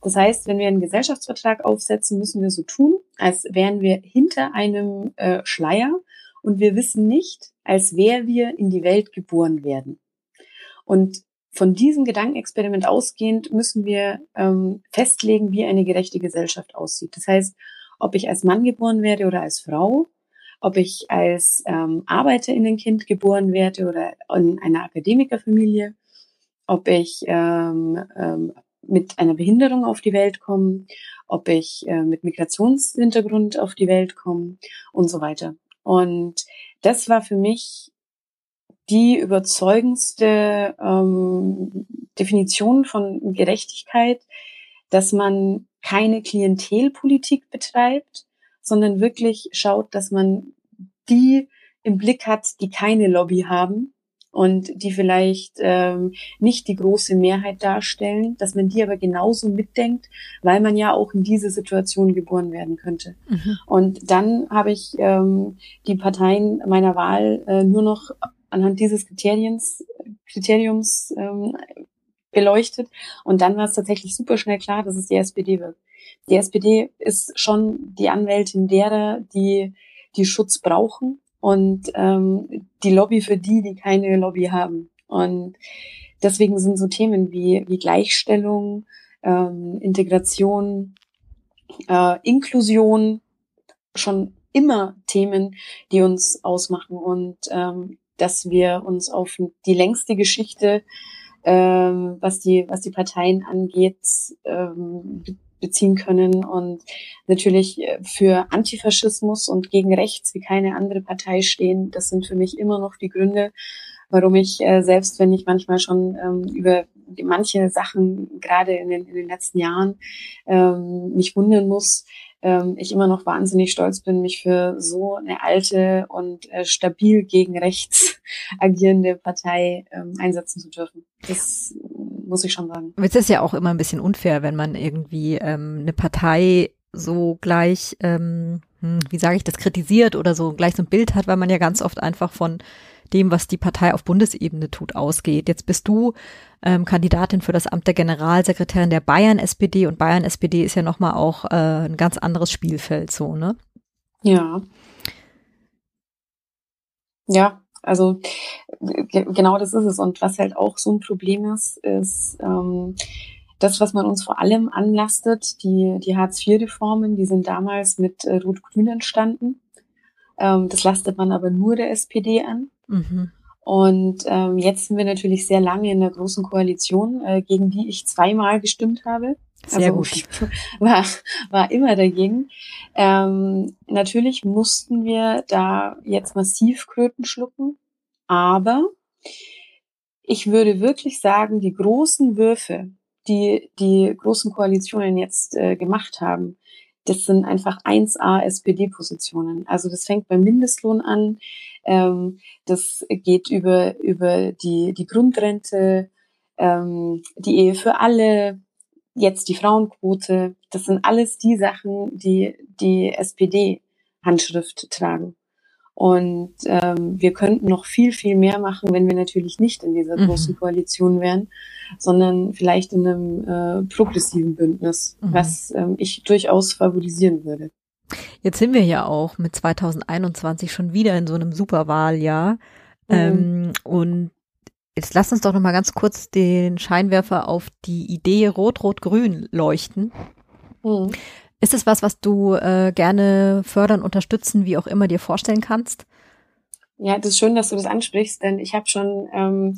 Das heißt, wenn wir einen Gesellschaftsvertrag aufsetzen, müssen wir so tun, als wären wir hinter einem äh, Schleier und wir wissen nicht, als wer wir in die Welt geboren werden. Und von diesem Gedankenexperiment ausgehend müssen wir ähm, festlegen, wie eine gerechte Gesellschaft aussieht. Das heißt, ob ich als Mann geboren werde oder als Frau, ob ich als ähm, Arbeiterinnenkind geboren werde oder in einer Akademikerfamilie, ob ich ähm, ähm, mit einer Behinderung auf die Welt komme, ob ich äh, mit Migrationshintergrund auf die Welt komme und so weiter. Und das war für mich die überzeugendste ähm, Definition von Gerechtigkeit, dass man keine Klientelpolitik betreibt, sondern wirklich schaut, dass man die im Blick hat, die keine Lobby haben und die vielleicht ähm, nicht die große Mehrheit darstellen, dass man die aber genauso mitdenkt, weil man ja auch in diese Situation geboren werden könnte. Mhm. Und dann habe ich ähm, die Parteien meiner Wahl äh, nur noch anhand dieses Kriteriums, Kriteriums ähm, beleuchtet. Und dann war es tatsächlich super schnell klar, dass es die SPD wird. Die SPD ist schon die Anwältin derer, die die Schutz brauchen und ähm, die Lobby für die, die keine Lobby haben. Und deswegen sind so Themen wie, wie Gleichstellung, ähm, Integration, äh, Inklusion schon immer Themen, die uns ausmachen und ähm, dass wir uns auf die längste Geschichte, ähm, was die was die Parteien angeht, ähm, beziehen können und natürlich äh, für Antifaschismus und gegen rechts wie keine andere Partei stehen. Das sind für mich immer noch die Gründe, warum ich äh, selbst, wenn ich manchmal schon ähm, über manche Sachen gerade in den, in den letzten Jahren ähm, mich wundern muss, ähm, ich immer noch wahnsinnig stolz bin, mich für so eine alte und äh, stabil gegen rechts agierende Partei einsetzen zu dürfen. Das muss ich schon sagen. Es ist ja auch immer ein bisschen unfair, wenn man irgendwie ähm, eine Partei so gleich, ähm, hm, wie sage ich das, kritisiert oder so gleich so ein Bild hat, weil man ja ganz oft einfach von dem, was die Partei auf Bundesebene tut, ausgeht. Jetzt bist du ähm, Kandidatin für das Amt der Generalsekretärin der Bayern SPD und Bayern SPD ist ja nochmal auch äh, ein ganz anderes Spielfeld so, ne? Ja. Ja, also genau das ist es. Und was halt auch so ein Problem ist, ist ähm, das, was man uns vor allem anlastet, die, die Hartz-IV-Reformen, die sind damals mit äh, Rot-Grün entstanden. Ähm, das lastet man aber nur der SPD an. Mhm. Und ähm, jetzt sind wir natürlich sehr lange in der großen Koalition, äh, gegen die ich zweimal gestimmt habe. Sehr also, gut. War, war immer dagegen. Ähm, natürlich mussten wir da jetzt massiv Kröten schlucken, aber ich würde wirklich sagen, die großen Würfe, die die großen Koalitionen jetzt äh, gemacht haben, das sind einfach 1A SPD-Positionen. Also das fängt beim Mindestlohn an, ähm, das geht über, über die, die Grundrente, ähm, die Ehe für alle, jetzt die Frauenquote. Das sind alles die Sachen, die die SPD Handschrift tragen. Und ähm, wir könnten noch viel, viel mehr machen, wenn wir natürlich nicht in dieser mhm. großen Koalition wären, sondern vielleicht in einem äh, progressiven Bündnis, mhm. was ähm, ich durchaus favorisieren würde. Jetzt sind wir ja auch mit 2021 schon wieder in so einem Superwahljahr. Mhm. Ähm, und jetzt lass uns doch noch mal ganz kurz den Scheinwerfer auf die Idee Rot-Rot-Grün leuchten. Mhm. Ist es was, was du äh, gerne fördern, unterstützen, wie auch immer dir vorstellen kannst? Ja, das ist schön, dass du das ansprichst, denn ich habe schon ähm,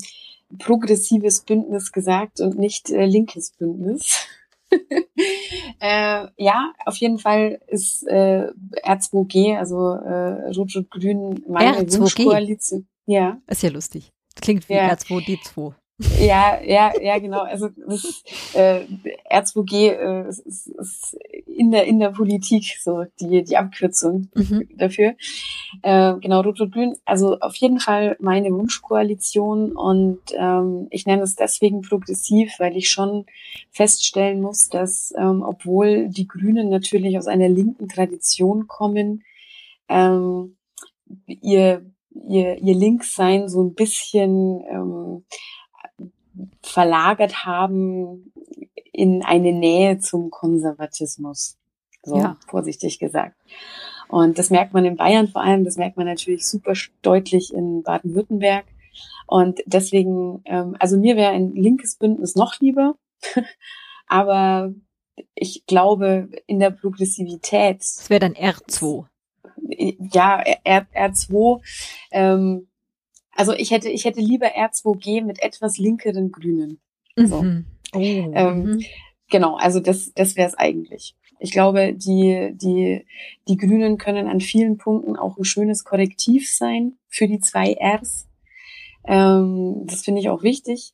progressives Bündnis gesagt und nicht äh, linkes Bündnis. äh, ja, auf jeden Fall ist äh, R2G, also äh, Rot-Rot-Grün, meine R2G? Wunschkoalition. Ja. Ist ja lustig. Klingt wie ja. R2D2. Ja, ja, ja, genau. Also das äh, R2G äh, ist, ist, in der in der Politik so die die Abkürzung mhm. dafür. Äh, genau, Rot-Rot-Grün. Also auf jeden Fall meine Wunschkoalition und ähm, ich nenne es deswegen progressiv, weil ich schon feststellen muss, dass ähm, obwohl die Grünen natürlich aus einer linken Tradition kommen, ähm, ihr ihr ihr Linkssein so ein bisschen ähm, verlagert haben in eine Nähe zum Konservatismus. So ja. vorsichtig gesagt. Und das merkt man in Bayern vor allem, das merkt man natürlich super deutlich in Baden-Württemberg. Und deswegen, ähm, also mir wäre ein linkes Bündnis noch lieber, aber ich glaube, in der Progressivität. Das wäre dann R2. Ja, R, R2. Ähm, also ich hätte, ich hätte lieber R2G mit etwas linkeren Grünen. So. Mhm. Oh. Ähm, mhm. Genau, also das, das wäre es eigentlich. Ich glaube, die, die, die Grünen können an vielen Punkten auch ein schönes Korrektiv sein für die zwei Rs. Ähm, das finde ich auch wichtig.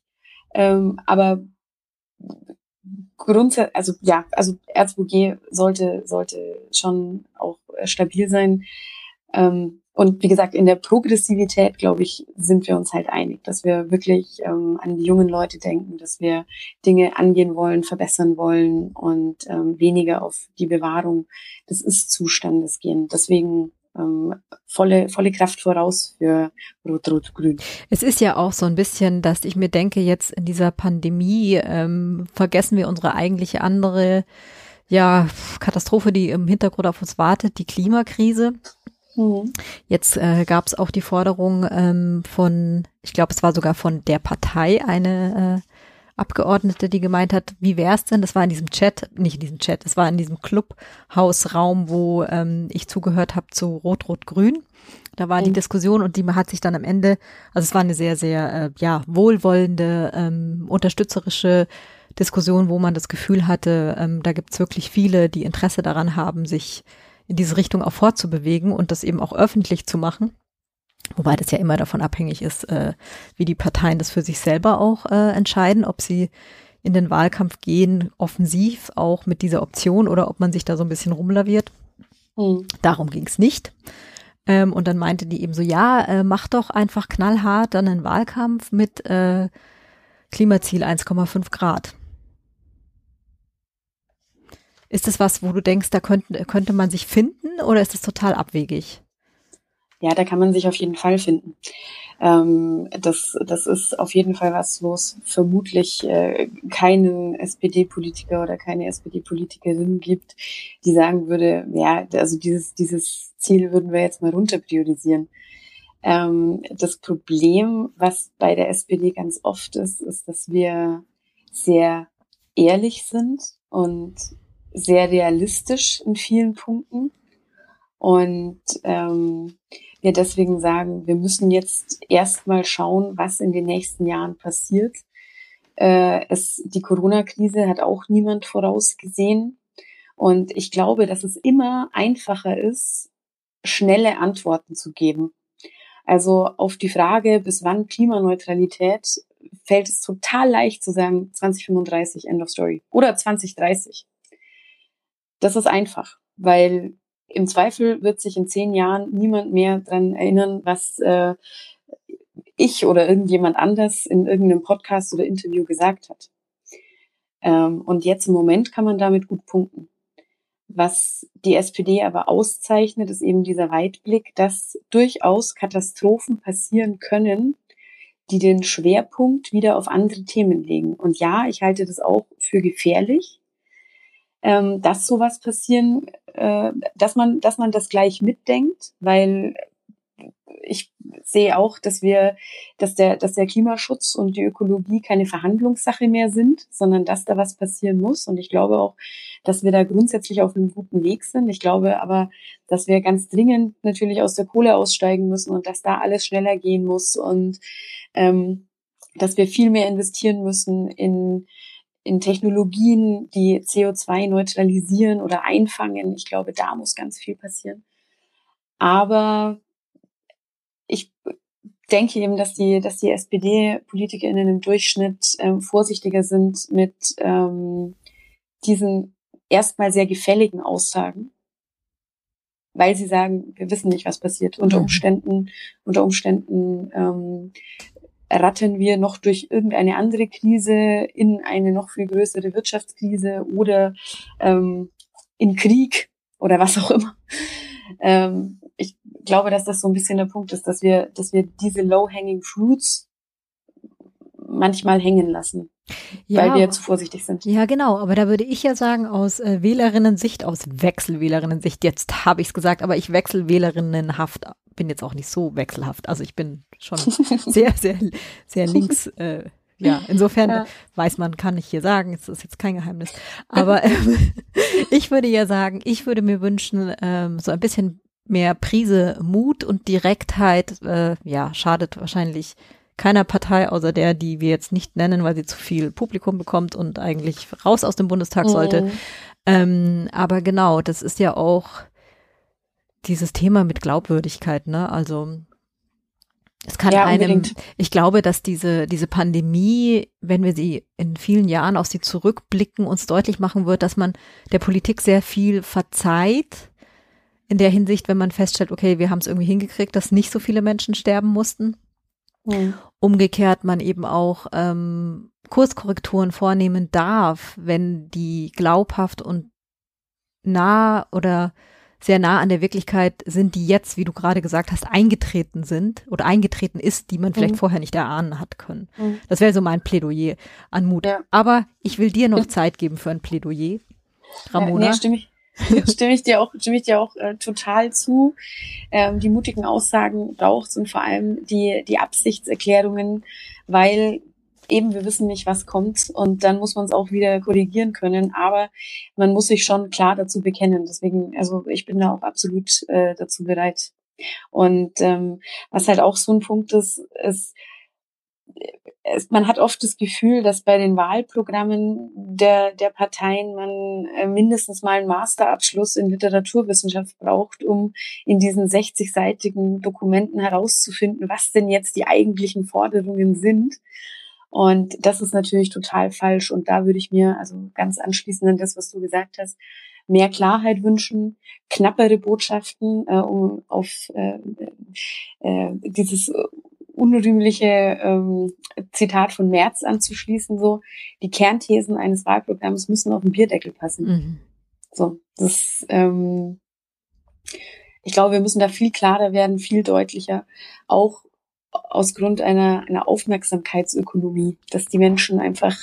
Ähm, aber grundsätzlich, also ja, also R2G sollte, sollte schon auch stabil sein. Ähm, und wie gesagt, in der Progressivität, glaube ich, sind wir uns halt einig, dass wir wirklich ähm, an die jungen Leute denken, dass wir Dinge angehen wollen, verbessern wollen und ähm, weniger auf die Bewahrung des Ist-Zustandes gehen. Deswegen ähm, volle, volle Kraft voraus für Rot-Rot-Grün. Es ist ja auch so ein bisschen, dass ich mir denke, jetzt in dieser Pandemie ähm, vergessen wir unsere eigentliche andere ja, Katastrophe, die im Hintergrund auf uns wartet, die Klimakrise. Mhm. Jetzt äh, gab es auch die Forderung ähm, von, ich glaube, es war sogar von der Partei eine äh, Abgeordnete, die gemeint hat, wie wäre es denn? Das war in diesem Chat, nicht in diesem Chat, es war in diesem Clubhausraum, wo ähm, ich zugehört habe zu Rot-Rot-Grün. Da war die Diskussion und die hat sich dann am Ende, also es war eine sehr, sehr äh, ja wohlwollende, ähm, unterstützerische Diskussion, wo man das Gefühl hatte, ähm, da gibt's wirklich viele, die Interesse daran haben, sich in diese Richtung auch fortzubewegen und das eben auch öffentlich zu machen. Wobei das ja immer davon abhängig ist, äh, wie die Parteien das für sich selber auch äh, entscheiden, ob sie in den Wahlkampf gehen, offensiv auch mit dieser Option oder ob man sich da so ein bisschen rumlaviert. Mhm. Darum ging es nicht. Ähm, und dann meinte die eben so, ja, äh, mach doch einfach knallhart dann einen Wahlkampf mit äh, Klimaziel 1,5 Grad. Ist das was, wo du denkst, da könnte, könnte man sich finden oder ist das total abwegig? Ja, da kann man sich auf jeden Fall finden. Ähm, das, das ist auf jeden Fall was, wo es vermutlich äh, keinen SPD-Politiker oder keine SPD-Politikerin gibt, die sagen würde, ja, also dieses, dieses Ziel würden wir jetzt mal runter priorisieren. Ähm, das Problem, was bei der SPD ganz oft ist, ist, dass wir sehr ehrlich sind und sehr realistisch in vielen Punkten. Und ähm, wir deswegen sagen, wir müssen jetzt erstmal schauen, was in den nächsten Jahren passiert. Äh, es, die Corona-Krise hat auch niemand vorausgesehen. Und ich glaube, dass es immer einfacher ist, schnelle Antworten zu geben. Also auf die Frage, bis wann Klimaneutralität, fällt es total leicht zu sagen, 2035, End of Story. Oder 2030. Das ist einfach, weil im Zweifel wird sich in zehn Jahren niemand mehr dran erinnern, was äh, ich oder irgendjemand anders in irgendeinem Podcast oder Interview gesagt hat. Ähm, und jetzt im Moment kann man damit gut punkten. Was die SPD aber auszeichnet, ist eben dieser Weitblick, dass durchaus Katastrophen passieren können, die den Schwerpunkt wieder auf andere Themen legen. Und ja, ich halte das auch für gefährlich, ähm, dass sowas passieren, äh, dass man, dass man das gleich mitdenkt, weil ich sehe auch, dass wir, dass der, dass der Klimaschutz und die Ökologie keine Verhandlungssache mehr sind, sondern dass da was passieren muss. Und ich glaube auch, dass wir da grundsätzlich auf einem guten Weg sind. Ich glaube aber, dass wir ganz dringend natürlich aus der Kohle aussteigen müssen und dass da alles schneller gehen muss und ähm, dass wir viel mehr investieren müssen in in Technologien, die CO2 neutralisieren oder einfangen. Ich glaube, da muss ganz viel passieren. Aber ich denke eben, dass die, dass die SPD-PolitikerInnen im Durchschnitt ähm, vorsichtiger sind mit ähm, diesen erstmal sehr gefälligen Aussagen, weil sie sagen, wir wissen nicht, was passiert. Unter mhm. Umständen, unter Umständen ähm, rattern wir noch durch irgendeine andere Krise in eine noch viel größere Wirtschaftskrise oder ähm, in Krieg oder was auch immer. Ähm, ich glaube, dass das so ein bisschen der Punkt ist, dass wir, dass wir diese low-hanging fruits manchmal hängen lassen. Ja, weil wir zu vorsichtig sind. Ja, genau. Aber da würde ich ja sagen, aus äh, Wählerinnen-Sicht, aus Wechselwählerinnen-Sicht, jetzt habe ich es gesagt, aber ich wechsel Wählerinnenhaft, bin jetzt auch nicht so wechselhaft. Also ich bin schon sehr, sehr, sehr links. Äh, ja, insofern ja. weiß man, kann ich hier sagen, es ist jetzt kein Geheimnis. Aber ähm, ich würde ja sagen, ich würde mir wünschen, ähm, so ein bisschen mehr Prise Mut und Direktheit, äh, ja, schadet wahrscheinlich keiner Partei, außer der, die wir jetzt nicht nennen, weil sie zu viel Publikum bekommt und eigentlich raus aus dem Bundestag sollte. Mhm. Ähm, aber genau, das ist ja auch dieses Thema mit Glaubwürdigkeit, ne? Also es kann ja, einem, unbedingt. ich glaube, dass diese, diese Pandemie, wenn wir sie in vielen Jahren auf sie zurückblicken, uns deutlich machen wird, dass man der Politik sehr viel verzeiht. In der Hinsicht, wenn man feststellt, okay, wir haben es irgendwie hingekriegt, dass nicht so viele Menschen sterben mussten. Mhm. Umgekehrt man eben auch ähm, Kurskorrekturen vornehmen darf, wenn die glaubhaft und nah oder sehr nah an der Wirklichkeit sind, die jetzt, wie du gerade gesagt hast, eingetreten sind oder eingetreten ist, die man vielleicht mhm. vorher nicht erahnen hat können. Mhm. Das wäre so mein Plädoyer an Mut. Ja. Aber ich will dir noch Zeit geben für ein Plädoyer. Ramona. Ja, nee, stimme ich, stimme ich dir auch, stimme ich dir auch äh, total zu. Ähm, die mutigen Aussagen braucht und vor allem die, die Absichtserklärungen, weil eben wir wissen nicht, was kommt und dann muss man es auch wieder korrigieren können, aber man muss sich schon klar dazu bekennen. Deswegen, also ich bin da auch absolut äh, dazu bereit. Und ähm, was halt auch so ein Punkt ist, ist, man hat oft das Gefühl, dass bei den Wahlprogrammen der, der Parteien man äh, mindestens mal einen Masterabschluss in Literaturwissenschaft braucht, um in diesen 60-seitigen Dokumenten herauszufinden, was denn jetzt die eigentlichen Forderungen sind. Und das ist natürlich total falsch. Und da würde ich mir, also ganz anschließend an das, was du gesagt hast, mehr Klarheit wünschen, knappere Botschaften, äh, um auf äh, äh, dieses unrühmliche ähm, Zitat von Merz anzuschließen, so, die Kernthesen eines Wahlprogramms müssen auf den Bierdeckel passen. Mhm. So, das, ähm, ich glaube, wir müssen da viel klarer werden, viel deutlicher, auch aus Grund einer, einer Aufmerksamkeitsökonomie, dass die Menschen einfach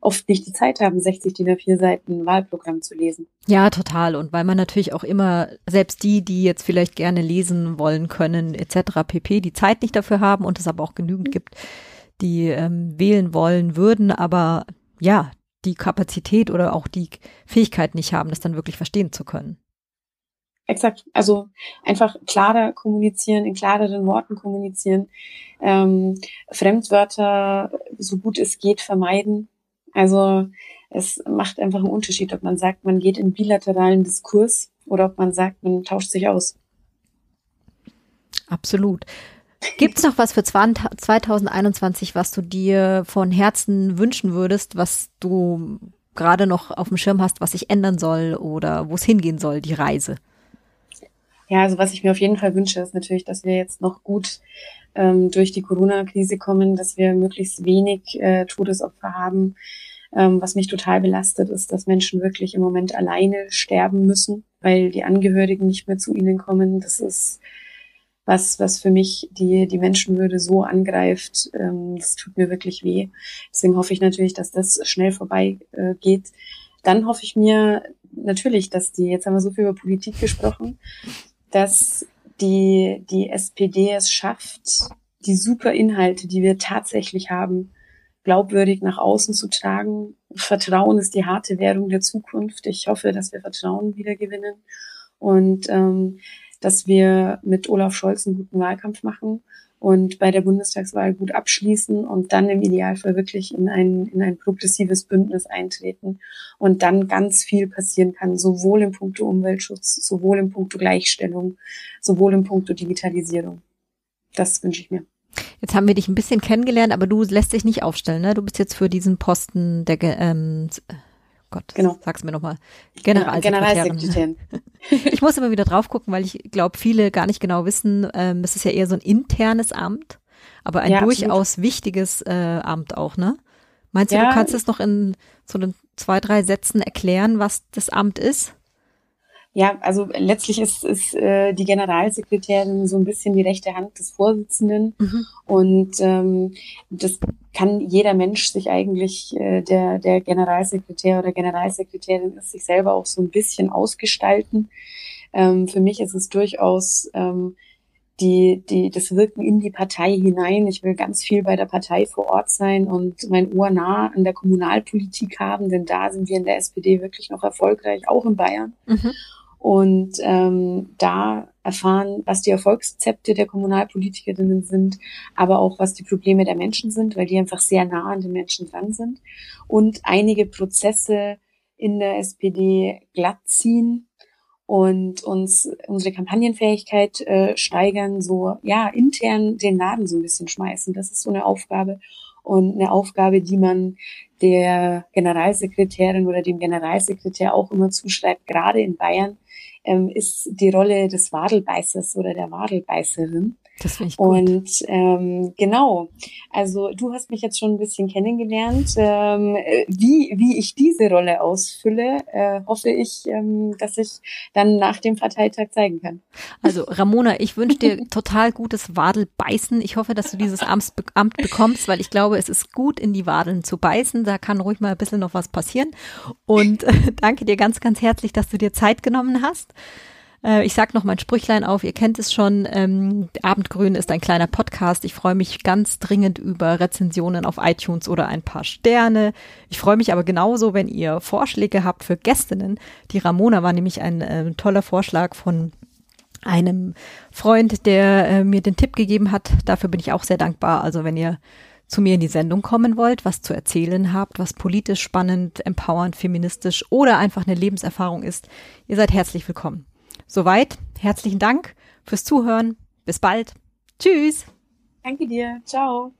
oft nicht die Zeit haben, 60 DIN A4 Seiten Wahlprogramm zu lesen. Ja, total. Und weil man natürlich auch immer, selbst die, die jetzt vielleicht gerne lesen wollen können, etc. pp, die Zeit nicht dafür haben und es aber auch genügend gibt, die ähm, wählen wollen würden, aber ja, die Kapazität oder auch die Fähigkeit nicht haben, das dann wirklich verstehen zu können. Exakt. Also einfach klarer kommunizieren, in klareren Worten kommunizieren, ähm, Fremdwörter so gut es geht vermeiden. Also es macht einfach einen Unterschied, ob man sagt, man geht in bilateralen Diskurs oder ob man sagt, man tauscht sich aus. Absolut. Gibt's noch was für 2021, was du dir von Herzen wünschen würdest, was du gerade noch auf dem Schirm hast, was sich ändern soll oder wo es hingehen soll, die Reise? Ja, also was ich mir auf jeden Fall wünsche, ist natürlich, dass wir jetzt noch gut ähm, durch die Corona-Krise kommen, dass wir möglichst wenig äh, Todesopfer haben. Ähm, was mich total belastet, ist, dass Menschen wirklich im Moment alleine sterben müssen, weil die Angehörigen nicht mehr zu ihnen kommen. Das ist was, was für mich die, die Menschenwürde so angreift. Ähm, das tut mir wirklich weh. Deswegen hoffe ich natürlich, dass das schnell vorbei äh, geht. Dann hoffe ich mir natürlich, dass die, jetzt haben wir so viel über Politik gesprochen, dass die, die SPD es schafft, die super Inhalte, die wir tatsächlich haben, glaubwürdig nach außen zu tragen. Vertrauen ist die harte Währung der Zukunft. Ich hoffe, dass wir Vertrauen wieder gewinnen und ähm, dass wir mit Olaf Scholz einen guten Wahlkampf machen und bei der Bundestagswahl gut abschließen und dann im Idealfall wirklich in ein, in ein progressives Bündnis eintreten und dann ganz viel passieren kann, sowohl im Punkto Umweltschutz, sowohl im Punkto Gleichstellung, sowohl im Punkto Digitalisierung. Das wünsche ich mir. Jetzt haben wir dich ein bisschen kennengelernt, aber du lässt dich nicht aufstellen, ne? Du bist jetzt für diesen Posten der ähm, Gott, genau. sag's mir nochmal. Generalsekretärin. Generalsekretärin. ich muss immer wieder drauf gucken, weil ich glaube, viele gar nicht genau wissen, ähm, es ist ja eher so ein internes Amt, aber ein ja, durchaus absolut. wichtiges äh, Amt auch, ne? Meinst du, ja. du kannst es noch in so zwei, drei Sätzen erklären, was das Amt ist? Ja, also letztlich ist, ist äh, die Generalsekretärin so ein bisschen die rechte Hand des Vorsitzenden. Mhm. Und ähm, das kann jeder Mensch sich eigentlich, äh, der, der Generalsekretär oder Generalsekretärin ist, sich selber auch so ein bisschen ausgestalten. Ähm, für mich ist es durchaus ähm, die, die, das Wirken in die Partei hinein. Ich will ganz viel bei der Partei vor Ort sein und mein Ohr nah an der Kommunalpolitik haben, denn da sind wir in der SPD wirklich noch erfolgreich, auch in Bayern. Mhm und ähm, da erfahren, was die Erfolgsrezepte der Kommunalpolitikerinnen sind, aber auch was die Probleme der Menschen sind, weil die einfach sehr nah an den Menschen dran sind und einige Prozesse in der SPD glatt ziehen und uns unsere Kampagnenfähigkeit äh, steigern, so ja intern den Laden so ein bisschen schmeißen. Das ist so eine Aufgabe und eine Aufgabe, die man der Generalsekretärin oder dem Generalsekretär auch immer zuschreibt, gerade in Bayern, ähm, ist die Rolle des Wadelbeißers oder der Wadelbeißerin. Das finde ich gut. Und ähm, genau, also du hast mich jetzt schon ein bisschen kennengelernt. Ähm, wie, wie ich diese Rolle ausfülle, äh, hoffe ich, ähm, dass ich dann nach dem Parteitag zeigen kann. Also Ramona, ich wünsche dir total gutes Wadelbeißen. Ich hoffe, dass du dieses Amt, Amt bekommst, weil ich glaube, es ist gut, in die Wadeln zu beißen. Da kann ruhig mal ein bisschen noch was passieren. Und äh, danke dir ganz, ganz herzlich, dass du dir Zeit genommen hast. Äh, ich sag noch mein Sprüchlein auf, ihr kennt es schon, ähm, Abendgrün ist ein kleiner Podcast. Ich freue mich ganz dringend über Rezensionen auf iTunes oder ein paar Sterne. Ich freue mich aber genauso, wenn ihr Vorschläge habt für Gästinnen. Die Ramona war nämlich ein äh, toller Vorschlag von einem Freund, der äh, mir den Tipp gegeben hat. Dafür bin ich auch sehr dankbar. Also wenn ihr zu mir in die Sendung kommen wollt, was zu erzählen habt, was politisch spannend, empowernd, feministisch oder einfach eine Lebenserfahrung ist, ihr seid herzlich willkommen. Soweit. Herzlichen Dank fürs Zuhören. Bis bald. Tschüss. Danke dir. Ciao.